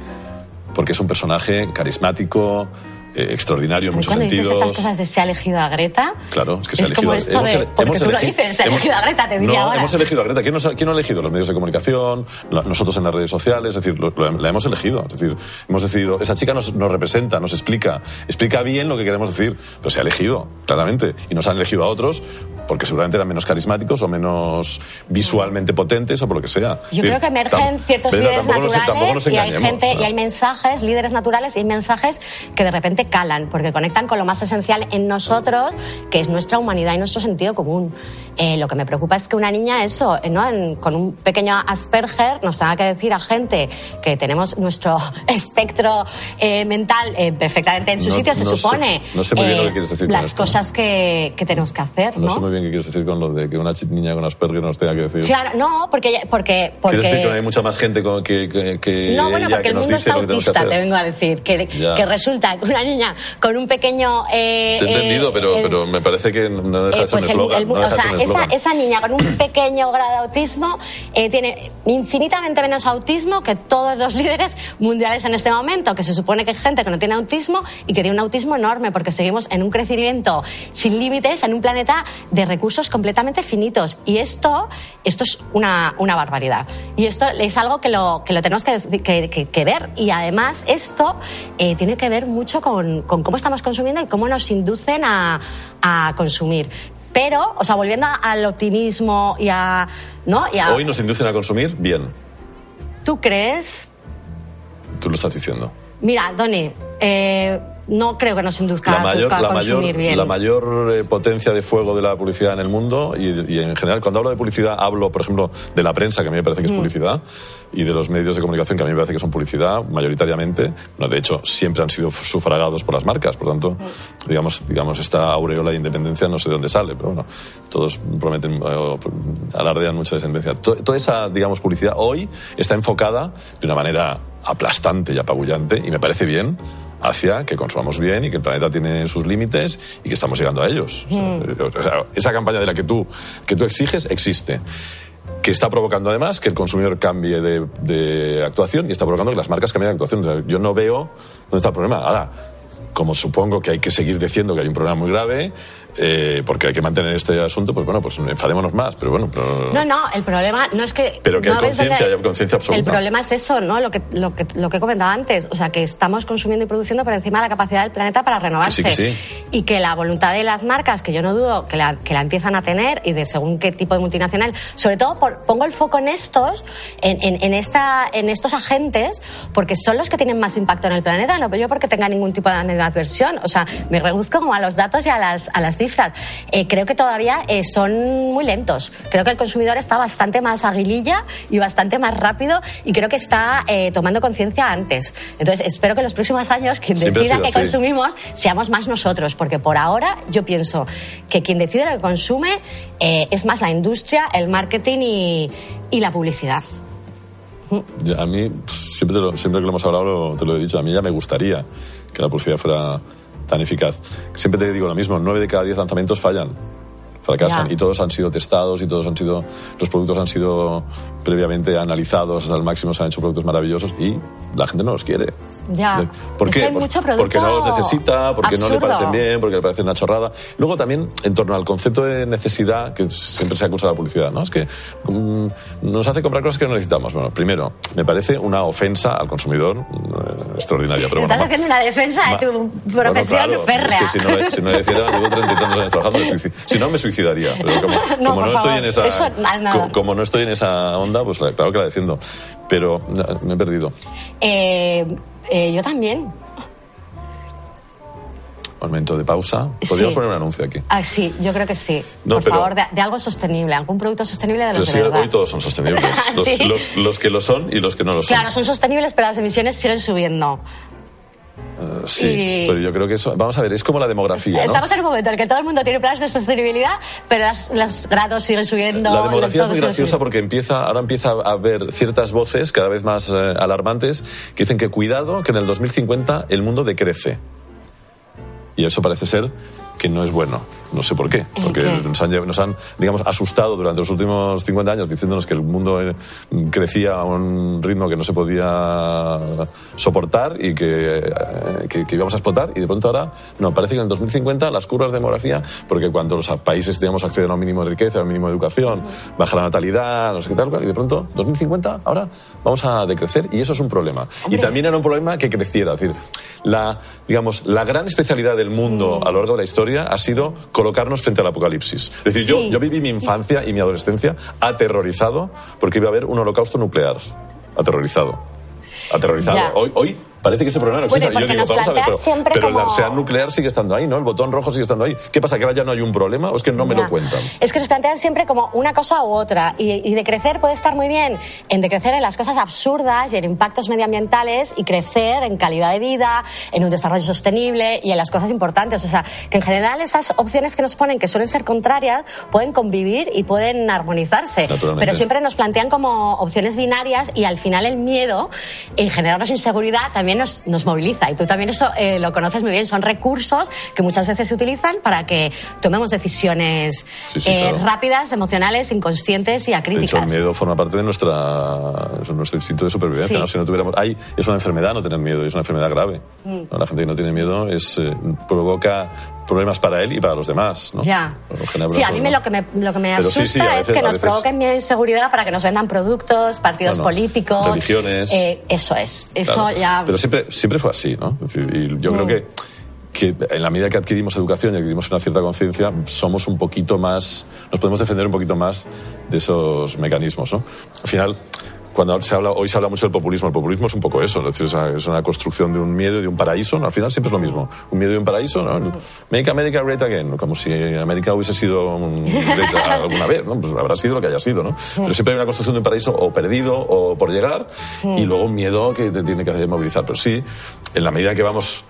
porque es un personaje carismático, eh, extraordinario en muchos cuando dices sentidos. estas cosas de se ha elegido a Greta, Claro, es que se ha elegido como esto hemos de, porque hemos tú lo elegi- dices, se ha elegido a Greta, te diría no, ahora. hemos elegido a Greta. ¿Quién nos, ha, quién nos ha elegido? Los medios de comunicación, la- nosotros en las redes sociales, es decir, lo- lo- la hemos elegido. Es decir, hemos decidido, esa chica nos, nos representa, nos explica, explica bien lo que queremos decir, pero se ha elegido, claramente. Y nos han elegido a otros porque seguramente eran menos carismáticos o menos visualmente potentes o por lo que sea. Yo decir, creo que emergen ciertos líderes naturales nos y hay gente y hay mensajes, líderes naturales y hay mensajes que de repente calan porque conectan con lo más esencial en nosotros, que es nuestra humanidad y nuestro sentido común. Eh, lo que me preocupa es que una niña, eso, eh, ¿no? En- con un pequeño Asperger, nos tenga que decir a gente que tenemos nuestro espectro eh, mental eh, perfectamente en su No- sitio, se no sé- supone. no sé muy bien lo eh, que quieres decir con Las esto. cosas que, que tenemos que hacer, No ¿no? sé muy bien qué quieres decir con lo de que una niña con Asperger nos tenga que decir. Claro, no, porque, porque, porque ¿Quieres decir que hay mucha más gente con- que, que, que No, bueno, porque que el mundo está autista, te vengo a decir. Que, que resulta que una niña con un pequeño. eh, Te he entendido, eh, pero, el- pero me parece que no deja eh, pues un eslogan. no o sea, esa, esa niña con un pequeño grado de autismo eh, tiene infinitamente menos autismo que todos los líderes mundiales en este momento, que se supone que es gente que no tiene autismo y que tiene un autismo enorme, porque seguimos en un crecimiento sin límites en un planeta de recursos completamente finitos. Y esto, esto es una, una barbaridad. Y esto es algo que lo, que lo tenemos que, que- que- que ver. Y además, esto eh, tiene que ver mucho con, con cómo estamos consumiendo y cómo nos inducen a, a consumir. Pero, o sea, volviendo al optimismo y a. ¿No? Y a- Hoy nos inducen a consumir bien, ¿Tú crees? tú lo estás diciendo. Mira, Doni, eh, no creo que nos induzca La a- mayor, a la consumir mayor, bien. la mayor eh, potencia de fuego de la publicidad en el mundo y, y en general, cuando hablo de publicidad, hablo, por ejemplo, de la prensa, que a mí me parece que es Mm. publicidad, y de los medios de comunicación, que a mí me parece que son publicidad, mayoritariamente. No, de hecho, siempre han sido sufragados por las marcas, por tanto, digamos, digamos, esta aureola de independencia no sé de dónde sale, pero bueno, todos prometen, eh, alardean mucha descendencia. To- Toda esa, digamos, publicidad hoy está enfocada de una manera aplastante y apabullante, y me parece bien, hacia que consumamos bien y que el planeta tiene sus límites y que estamos llegando a ellos. Mm. o sea, esa campaña de la que tú, que tú exiges existe que está provocando además que el consumidor cambie de, de actuación y está provocando que las marcas cambien de actuación. O sea, yo no veo dónde está el problema. Ahora, como supongo que hay que seguir diciendo que hay un problema muy grave, eh, porque hay que mantener este asunto, pues bueno, pues enfadémonos más, pero bueno, pero... No, no, el problema no es que. Pero que no hay conciencia, hay conciencia absoluta. El problema es eso, ¿no? Lo que, lo, que, lo que he comentado antes. O sea, que estamos consumiendo y produciendo por encima de la capacidad del planeta para renovarse. Que sí, que sí. Y que la voluntad de las marcas, que yo no dudo que la, que la empiezan a tener, y de según qué tipo de multinacional, sobre todo por- pongo el foco en estos, en, en, en esta, en estos agentes, porque son los que tienen más impacto en el planeta, no yo porque tenga ningún tipo de animadversión. O sea, me reduzco como a los datos y a las, a las cifras. Eh, creo que todavía eh, son muy lentos. Creo que el consumidor está bastante más aguililla y bastante más rápido y creo que está eh, tomando conciencia antes. Entonces, espero que en los próximos años quien decida que así. consumimos seamos más nosotros, porque por ahora yo pienso que quien decide lo que consume eh, es más la industria, el marketing y, y la publicidad. A mí, siempre, lo- siempre que lo hemos hablado, lo- te lo he dicho, a mí ya me gustaría que la publicidad fuera tan eficaz. Siempre te digo lo mismo, nueve de cada diez lanzamientos fallan, fracasan, Ya. y todos han sido testados y todos han sido, los productos han sido previamente analizados hasta el máximo, se han hecho productos maravillosos y la gente no los quiere. Ya. ¿Por Es qué? que hay Pues mucho producto porque no los necesita, porque no le absurdo. parecen bien, porque le parece una chorrada. Luego también en torno al concepto de necesidad que siempre se acusa la publicidad, ¿no? Es que mm, nos hace comprar cosas que no necesitamos. Bueno, primero, me parece una ofensa al consumidor eh, extraordinaria, pero bueno. Estás haciendo una defensa ma- de tu Bueno, profesión claro, férrea. Es que si no, si no le hiciera, llevo treinta y tantos años trabajando, si no me suicidaría. Pero como, No, como no estoy en esa, eso, nada. co- como no estoy en esa onda, pues claro que la defiendo. Pero me he perdido. Eh, eh, yo también. Momento de pausa. Podríamos Sí. poner un anuncio aquí. Ah, sí, yo creo que sí. No, Por pero- favor, de, de algo sostenible, algún producto sostenible de Pero los sí, de verdad. hoy todos son sostenibles. Los, Sí. los- los que lo son y los que no lo son. Claro, son sostenibles, pero las emisiones siguen subiendo. Sí, y- pero yo creo que eso. Vamos a ver, es como la demografía. ¿no? Estamos en un momento en el que todo el mundo tiene planes de sostenibilidad, pero las- los grados siguen subiendo. La demografía es muy graciosa porque empieza, ahora empieza a haber ciertas voces cada vez más eh, alarmantes que dicen que cuidado, que en el 2050 el mundo decrece. Y eso parece ser que no es bueno. No sé por qué. Porque qué? nos han, nos han, digamos, asustado durante los últimos 50 años diciéndonos que el mundo crecía a un ritmo que no se podía soportar y que, eh, que, que íbamos a explotar. Y de pronto ahora, no, parece que en el 2050 las curvas de demografía, porque cuando los países, digamos, acceden a un mínimo de riqueza, a un mínimo de educación, baja la natalidad, no sé qué tal, y de pronto, 2050, ahora vamos a decrecer y eso es un problema. Y también era un problema que creciera. Es decir, la, digamos, la gran especialidad del mundo a lo largo de la historia ha sido colocarnos frente al apocalipsis. Es decir, Sí. yo, yo viví mi infancia y mi adolescencia aterrorizado porque iba a haber un holocausto nuclear. Aterrorizado. Aterrorizado. Ya. Hoy, hoy parece que ese problema no Bueno, existe. y yo digo, vamos a ver, pero, pero como- la ansiedad nuclear sigue estando ahí, ¿no? El botón rojo sigue estando ahí. ¿Qué pasa? ¿Que ahora ya no hay un problema o es que no me Ya. lo cuentan? Es que nos plantean siempre como una cosa u otra. Y, y de crecer puede estar muy bien en decrecer en las cosas absurdas y en impactos medioambientales y crecer en calidad de vida, en un desarrollo sostenible y en las cosas importantes. O sea, que en general esas opciones que nos ponen, que suelen ser contrarias, pueden convivir y pueden armonizarse. Pero siempre nos plantean como opciones binarias y al final el miedo en generarnos inseguridad también nos, nos moviliza. Y tú también eso eh, lo conoces muy bien. Son recursos que muchas veces se utilizan para que tomemos decisiones Sí, sí, eh, claro. rápidas, emocionales, inconscientes y De hecho, el acríticas. miedo forma parte de nuestra, nuestro instinto de supervivencia. Sí. ¿no? Si no tuviéramos, hay, es una enfermedad no tener miedo, es una enfermedad grave. Mm. ¿no? La gente que no tiene miedo es, eh, provoca problemas para él y para los demás. ¿no? Ya. Sí, a mí me, lo que me, lo que me Pero asusta veces- es que nos veces- provoquen miedo e inseguridad para que nos vendan productos, partidos Bueno, políticos. religiones. Eh, eso es. Eso Claro. ya. Pero siempre, siempre fue así, ¿no? Es decir, y yo creo que, que en la medida que adquirimos educación y adquirimos una cierta conciencia, somos un poquito más, nos podemos defender un poquito más de esos mecanismos, ¿no? Al final, cuando se habla, hoy se habla mucho del populismo, el populismo es un poco eso, ¿no? es, decir, es una- construcción de un miedo y de un paraíso, ¿no? al final siempre es lo mismo, un miedo y un paraíso, ¿no? Make America Great Again, como si América hubiese sido un great alguna vez, ¿no? Pues habrá sido lo que haya sido, ¿no? Pero siempre hay una construcción de un paraíso o perdido o por llegar y luego un miedo que te tiene que hacer movilizar. Pero sí, en la medida que vamos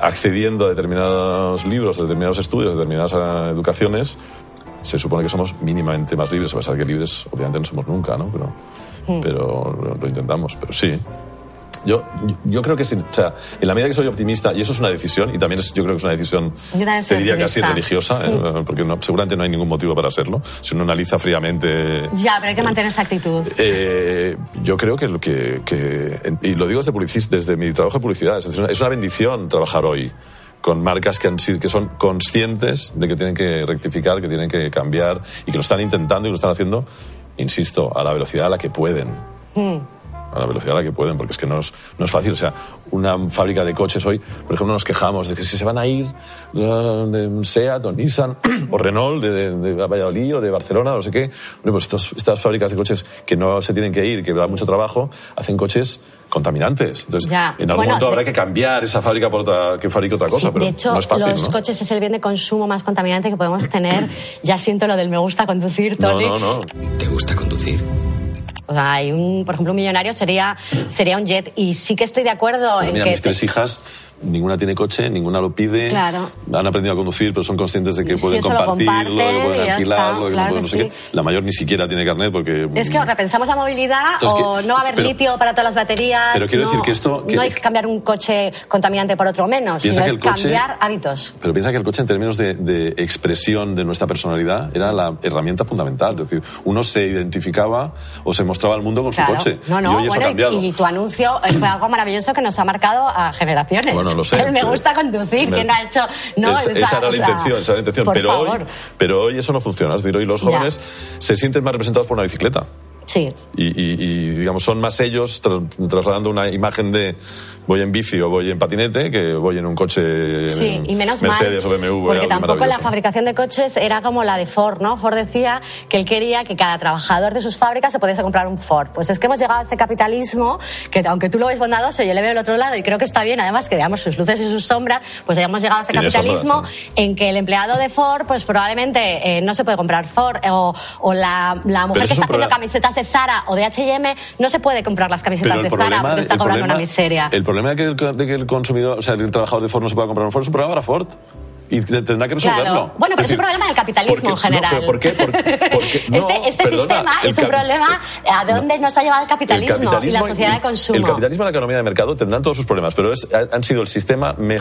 accediendo a determinados libros, a determinados estudios, a determinadas eh, educaciones, se supone que somos mínimamente más libres, a pesar que libres obviamente no somos nunca, ¿no? Pero, Mm. pero lo, lo intentamos, pero sí. Yo, yo, creo que sí, o sea, en la medida que soy optimista, y eso es una decisión, y también es, yo creo que es una decisión, te diría casi optimista. religiosa, eh, porque no- seguramente no hay ningún motivo para serlo, si uno analiza fríamente Ya, pero hay que mantener esa actitud. eh, yo creo que lo que, que- y lo digo desde, publicis- desde mi trabajo de publicidad, es, decir, es una bendición trabajar hoy con marcas que, han sido, que son conscientes de que tienen que rectificar, que tienen que cambiar y que lo están intentando y lo están haciendo, insisto, a la velocidad a la que pueden Mm. a la velocidad a la que pueden, porque es que no es, no es fácil. O sea, una fábrica de coches hoy, por ejemplo, nos quejamos de que si se van a ir de Seat o Nissan o Renault de, de, de Valladolid o de Barcelona, no sé qué. Hombre, pues estos- estas fábricas de coches que no se tienen que ir, que da mucho trabajo, hacen coches contaminantes. Entonces, Ya. en algún Bueno, momento de- habrá que cambiar esa fábrica por otra, que fabrique otra cosa, Sí, pero de hecho, no es fácil, los ¿no? coches es el bien de consumo más contaminante que podemos tener. ya siento lo del me gusta conducir, No, Tony. no, no. ¿Te gusta conducir? O sea, hay un, por ejemplo, un millonario sería, sería un jet. Y sí que estoy de acuerdo Pues en mira, que... mis tres hijas, ninguna tiene coche, ninguna lo pide. Claro. Han aprendido a conducir, pero son conscientes de que pueden compartirlo, que pueden alquilarlo, no claro no sé sí. qué. La mayor ni siquiera tiene carnet porque... Es que o repensamos la movilidad Entonces, o que- no haber pero- litio para todas las baterías. Pero quiero no- decir que esto- que- no hay que cambiar un coche contaminante por otro menos, sino que es coche- cambiar hábitos. Pero piensa que el coche en términos de, de expresión de nuestra personalidad era la herramienta fundamental. Es decir, uno se identificaba o se mostraba al mundo con Claro. su coche. No, no, y hoy eso ha bueno, cambiado. y, y tu anuncio eh, fue algo maravilloso que nos ha marcado a generaciones. Bueno, lo sé, me pero- gusta conducir, Me- ¿quién no ha hecho? No, Es- esa era la sea, intención, esa era la intención. por Pero favor. hoy, pero hoy eso no funciona. Es decir, hoy los Ya. jóvenes se sienten más representados por una bicicleta. Sí. Y, y- y, digamos, son más ellos tra- trasladando una imagen de voy en bici o voy en patinete que voy en un coche Sí, y menos Mercedes mal, o BMW. porque tampoco la fabricación de coches era como la de Ford, ¿no? Ford decía que él quería que cada trabajador de sus fábricas se pudiese comprar un Ford. Pues es que hemos llegado a ese capitalismo que, aunque tú lo ves bondadoso, yo le veo el otro lado y creo que está bien, además, que veamos sus luces y sus sombras, pues hemos llegado a ese capitalismo sombras, en que el empleado de Ford, pues probablemente eh, no se puede comprar Ford, eh, o, o la, la mujer que es está haciendo problema. camisetas de Zara o de H&M no se puede comprar las camisetas de el Zara problema, porque está cobrando problema- una miseria. El problema de que el, de que el consumidor, o sea, el trabajador de Ford no se pueda comprar un Ford es un problema para Ford. Y te- tendrá que resolverlo. Claro. Bueno, pero es un problema del capitalismo porque- en general. No, pero ¿por qué? Porque- porque- no, este este perdona, sistema el es un problema a dónde nos ha llevado el El capitalismo, y la sociedad de consumo. El capitalismo y la economía de mercado tendrán todos sus problemas, pero es- ha- han sido el sistema me-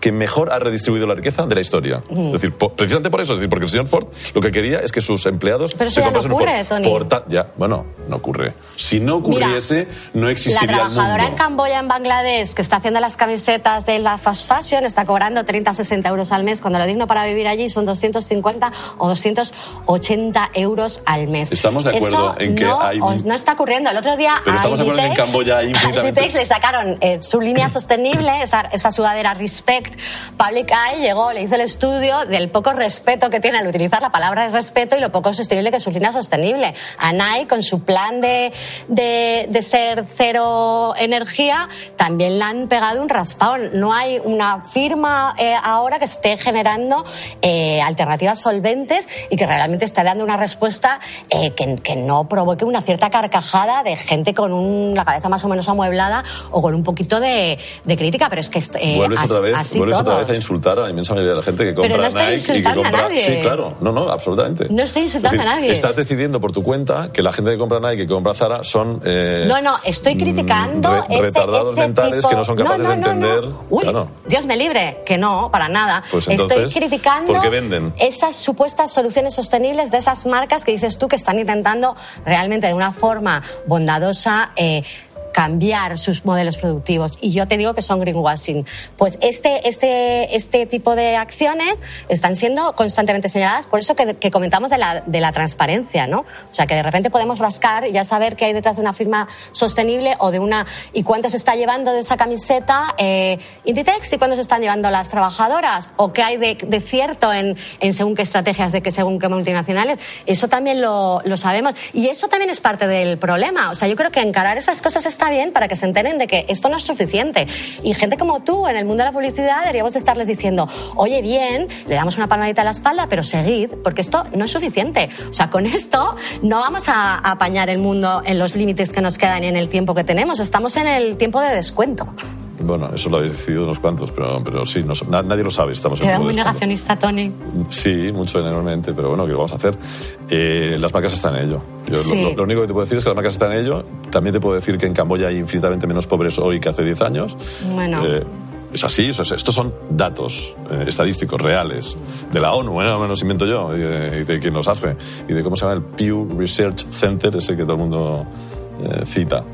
que mejor ha redistribuido la riqueza de la historia. Ujú. Es decir, precisamente por eso, es decir, porque el señor Ford lo que quería es que sus empleados Pero eso se ya no comprasen un Ford. Tony. Por ta- ya, bueno, no ocurre. Si no Mira, ocurriese, no La existiría el trabajadora en mundo. Camboya, en Bangladesh, que está haciendo las camisetas de la fast fashion, está cobrando 30, 60 euros al mes, cuando lo digno para vivir allí son 250 o 280 euros al mes. Estamos de acuerdo Eso en que no, hay- os- no está ocurriendo. El otro día Pero a estamos de acuerdo en Inditex- Camboya hay Inditex le sacaron eh, su línea sostenible, esa, esa sudadera Respect Public Eye, llegó, le hizo el estudio del poco respeto que tiene al utilizar la palabra respeto y lo poco sostenible que es su línea sostenible. A Nike, con su plan de, de, de ser cero energía, también le han pegado un raspón. No hay una firma eh, ahora que esté generando eh, alternativas solventes y que realmente esté dando una respuesta eh, que, que no provoque una cierta carcajada de gente con un- la cabeza más o menos amueblada o con un poquito de, de crítica. Pero es que eh, vuelves as- otra vez, así vuelves otra todos. vez a insultar a la inmensa mayoría de la gente que Pero compra no estoy Nike y que insultando a compra. nadie. Sí, claro. No, no, absolutamente. No estoy insultando Es decir, a nadie. Estás decidiendo por tu cuenta que la gente que compra Nike y que compra Zara son. eh, No, no, estoy criticando re- ese- retardados ese mentales tipo- que no son capaces No, no, de entender. Uy, Claro. Dios me libre, que no, para nada. Pues entonces, Estoy criticando ¿por qué venden? esas supuestas soluciones sostenibles de esas marcas que dices tú que están intentando realmente de una forma bondadosa eh, cambiar sus modelos productivos. Y yo te digo que son greenwashing. Pues este, este, este tipo de acciones están siendo constantemente señaladas, por eso que, que comentamos de la, de la transparencia, ¿no? O sea, que de repente podemos rascar y ya saber qué hay detrás de una firma sostenible o de una... y cuánto se está llevando de esa camiseta eh, Inditex y cuánto se están llevando las trabajadoras o qué hay de, de cierto en, en según qué estrategias de que según qué multinacionales. Eso también lo, lo sabemos. Y eso también es parte del problema. O sea, yo creo que encarar esas cosas está bien para que se enteren de que esto no es suficiente. Y gente como tú en el mundo de la publicidad deberíamos estarles diciendo, oye, bien, le damos una palmadita a la espalda, pero seguid, porque esto no es suficiente. O sea, con esto no vamos a apañar el mundo en los límites que nos quedan y en el tiempo que tenemos. Estamos en el tiempo de descuento. Bueno, eso lo habéis decidido unos cuantos, pero, pero sí, no- na- nadie lo sabe. Estamos Te muy negacionista, Tony. Sí, mucho enormemente, pero bueno, ¿qué lo vamos a hacer? Eh, las marcas están en ello. Yo Sí. lo, lo único que te puedo decir es que las marcas están en ello. También te puedo decir que en Camboya hay infinitamente menos pobres hoy que hace 10 años. Bueno. Eh, es así, estos son datos eh, estadísticos reales de la ONU, ¿eh? no los invento yo, y de, de quien los hace, y de cómo se llama el Pew Research Center, ese que todo el mundo eh, cita.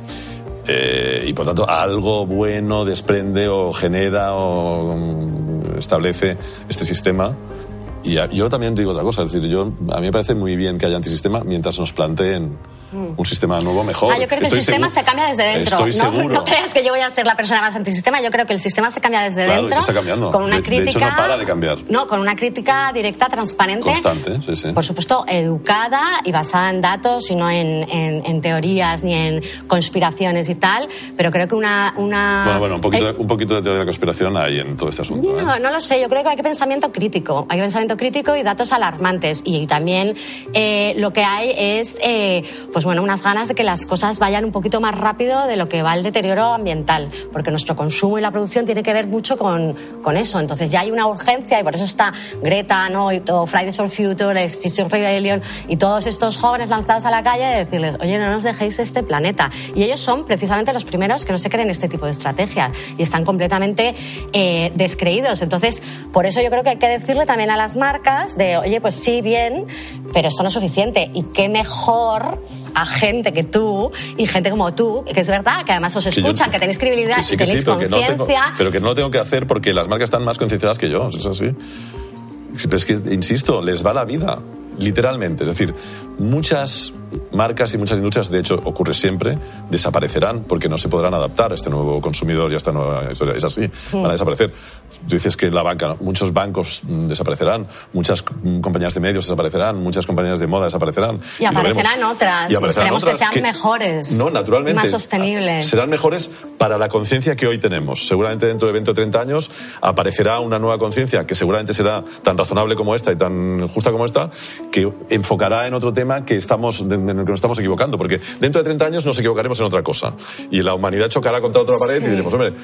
Eh, y por tanto, algo bueno desprende o genera o mm, establece este sistema. Y yo también digo otra cosa, es decir, yo, a mí me parece muy bien que haya antisistema mientras nos planteen un sistema nuevo mejor. Ah, yo creo que Estoy el sistema se cambia desde dentro. Estoy ¿no? seguro. No creas que yo voy a ser la persona más antisistema. Yo creo que el sistema se cambia desde Claro, y dentro. se está cambiando. Con una De- crítica. de hecho, no para de cambiar. No, con una crítica directa, transparente. Constante, sí, sí. Por supuesto, educada y basada en datos y no en, en- en teorías ni en conspiraciones y tal. Pero creo que una. una Bueno, bueno, un poquito, eh, un poquito de teoría de conspiración hay en todo este asunto. ¿eh? no, no lo sé. Yo creo que hay que pensamiento crítico. Hay pensamiento crítico y datos alarmantes. Y también eh, lo que hay es, eh, pues bueno, unas ganas de que las cosas vayan un poquito más rápido de lo que va el deterioro ambiental. Porque nuestro consumo y la producción tiene que ver mucho con, con eso. Entonces ya hay una urgencia y por eso está Greta, ¿no? Y todo Fridays for Future, Extinction Rebellion y todos estos jóvenes lanzados a la calle de decirles, oye, no nos dejéis este planeta. Y ellos son precisamente los primeros que no se creen este tipo de estrategias y están completamente eh, descreídos. Entonces, por eso yo creo que hay que decirle también a las marcas de, oye, pues sí, bien, pero esto no es suficiente. Y qué mejor a gente que tú y gente como tú, que es verdad, que además os Que yo- escuchan, que tenéis credibilidad Que sí, y que sí, tenéis no conciencia. pero que no lo tengo que hacer porque las marcas están más concienciadas que yo, es así. Pero es que, insisto, les va la vida, literalmente. Es decir, muchas marcas y muchas industrias, de hecho, ocurre siempre, desaparecerán porque no se podrán adaptar a este nuevo consumidor y a esta nueva historia. Es así, van a desaparecer. Tú dices que la banca, muchos bancos mm, desaparecerán, muchas mm, compañías de medios desaparecerán, muchas compañías de moda desaparecerán. Y aparecerán otras. Y Y aparecerán esperemos otras que sean mejores. No, naturalmente. Más sostenibles. Serán mejores para la conciencia que hoy tenemos. Seguramente dentro de 20 o 30 años aparecerá una nueva conciencia que seguramente será tan razonable como esta y tan justa como esta, que enfocará en otro tema que estamos, en el que nos estamos equivocando. Porque dentro de 30 años nos equivocaremos en otra cosa. Y la humanidad chocará contra otra pared y diremos, hombre,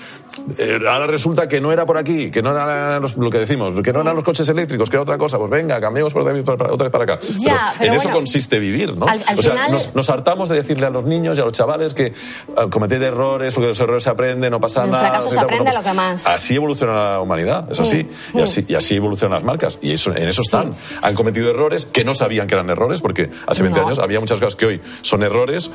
eh, ahora resulta que no era por aquí, que no era los- lo que decimos, que no eran los coches eléctricos, que era otra cosa. Pues venga, cambiemos por otra vez para acá. Ya, pero en eso bueno, consiste vivir, ¿no? al- al o sea, final- nos, nos hartamos de decirle a los niños y a los chavales que ah, cometed errores, porque los errores se aprenden, no pasa En los nada. se aprende pues lo que más. Así evoluciona la humanidad, es así. Mm, Y así, y así evolucionan las marcas. Y eso, en eso están. Han cometido errores que no sabían que eran errores, porque hace 20 No. años había muchas cosas que hoy son errores.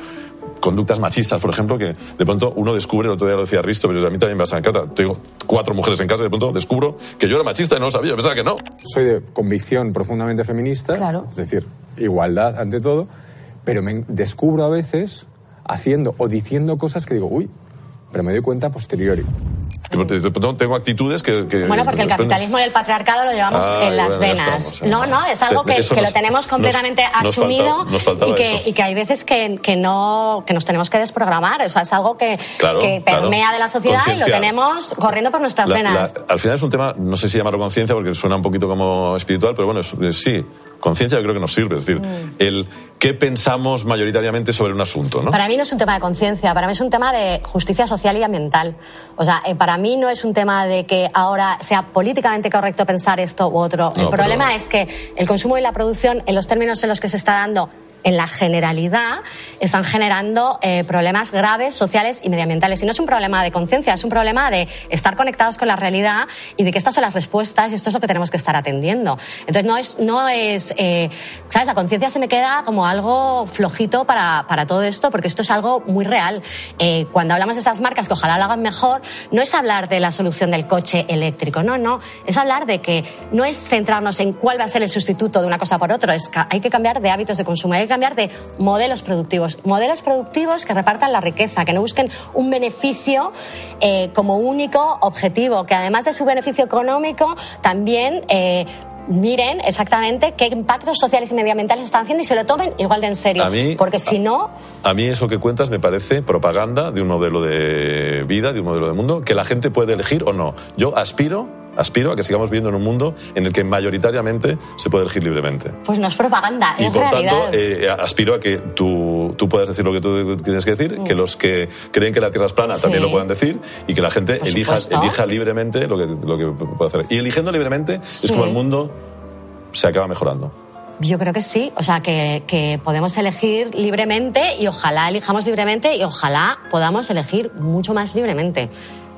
Conductas machistas, por ejemplo, que de pronto uno descubre, el otro día lo decía Risto, pero a mí también me pasa en casa. Tengo cuatro mujeres en casa y de pronto descubro que yo era machista y no lo sabía, pensaba que no. Soy de convicción profundamente feminista, es decir, igualdad ante todo, pero me descubro a veces haciendo o diciendo cosas que digo, uy, pero me doy cuenta a posteriori. Pronto tengo actitudes que. que Bueno, porque el capitalismo y el patriarcado lo llevamos Ay, en las bueno, venas. estamos, no, no, es algo que, que nos- lo tenemos completamente nos- asumido faltaba- nos faltaba y, que, y que hay veces que, que no que nos tenemos que desprogramar. O sea, es algo que, Claro, que claro. permea de la sociedad y lo tenemos corriendo por nuestras La- venas. la- al final es un tema, no sé si llamarlo conciencia porque suena un poquito como espiritual, pero bueno, es- sí, conciencia yo creo que nos sirve. Es decir, Mm. el qué pensamos mayoritariamente sobre un asunto, ¿no? Para mí no es un tema de conciencia, para mí es un tema de justicia social y ambiental. O sea, eh, para mí no es un tema de que ahora sea políticamente correcto pensar esto u otro. No, el problema pero- es que el consumo y la producción, en los términos en los que se está dando en la generalidad, están generando eh, problemas graves sociales y medioambientales. Y no es un problema de conciencia, es un problema de estar conectados con la realidad y de que estas son las respuestas y esto es lo que tenemos que estar atendiendo. Entonces no es, no es eh, ¿sabes? La conciencia se me queda como algo flojito para, para todo esto porque esto es algo muy real. Eh, cuando hablamos de esas marcas que ojalá lo hagan mejor, no es hablar de la solución del coche eléctrico, no, no, es hablar de que no es centrarnos en cuál va a ser el sustituto de una cosa por otro, es que hay que cambiar de hábitos de consumo, hay que cambiar de modelos productivos, modelos productivos que repartan la riqueza, que no busquen un beneficio eh, como único objetivo, que además de su beneficio económico también eh, miren exactamente qué impactos sociales y medioambientales están haciendo y se lo tomen igual de en serio, A mí- porque si no A mí eso que cuentas me parece propaganda de un modelo de vida, de un modelo de mundo, que la gente puede elegir o no. Yo aspiro, aspiro a que sigamos viviendo en un mundo en el que mayoritariamente se puede elegir libremente. pues no es propaganda, Y es por realidad. tanto, eh, aspiro a que tú, tú puedas decir lo que tú tienes que decir, que los que creen que la Tierra es plana Mm. Sí. también lo puedan decir y que la gente Por elija, supuesto. elija libremente lo que, lo que puede hacer. Y eligiendo libremente Sí. es como el mundo se acaba mejorando. Yo creo que sí, o sea, que, que podemos elegir libremente y ojalá elijamos libremente y ojalá podamos elegir mucho más libremente.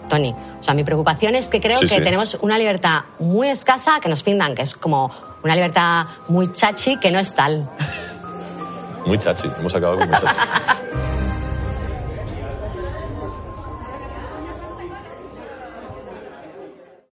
Tony, o sea, mi preocupación es que creo Sí, que sí. tenemos una libertad muy escasa que nos pintan, que es como una libertad muy chachi que no es tal. Muy chachi, hemos acabado con muy chachi.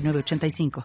906985.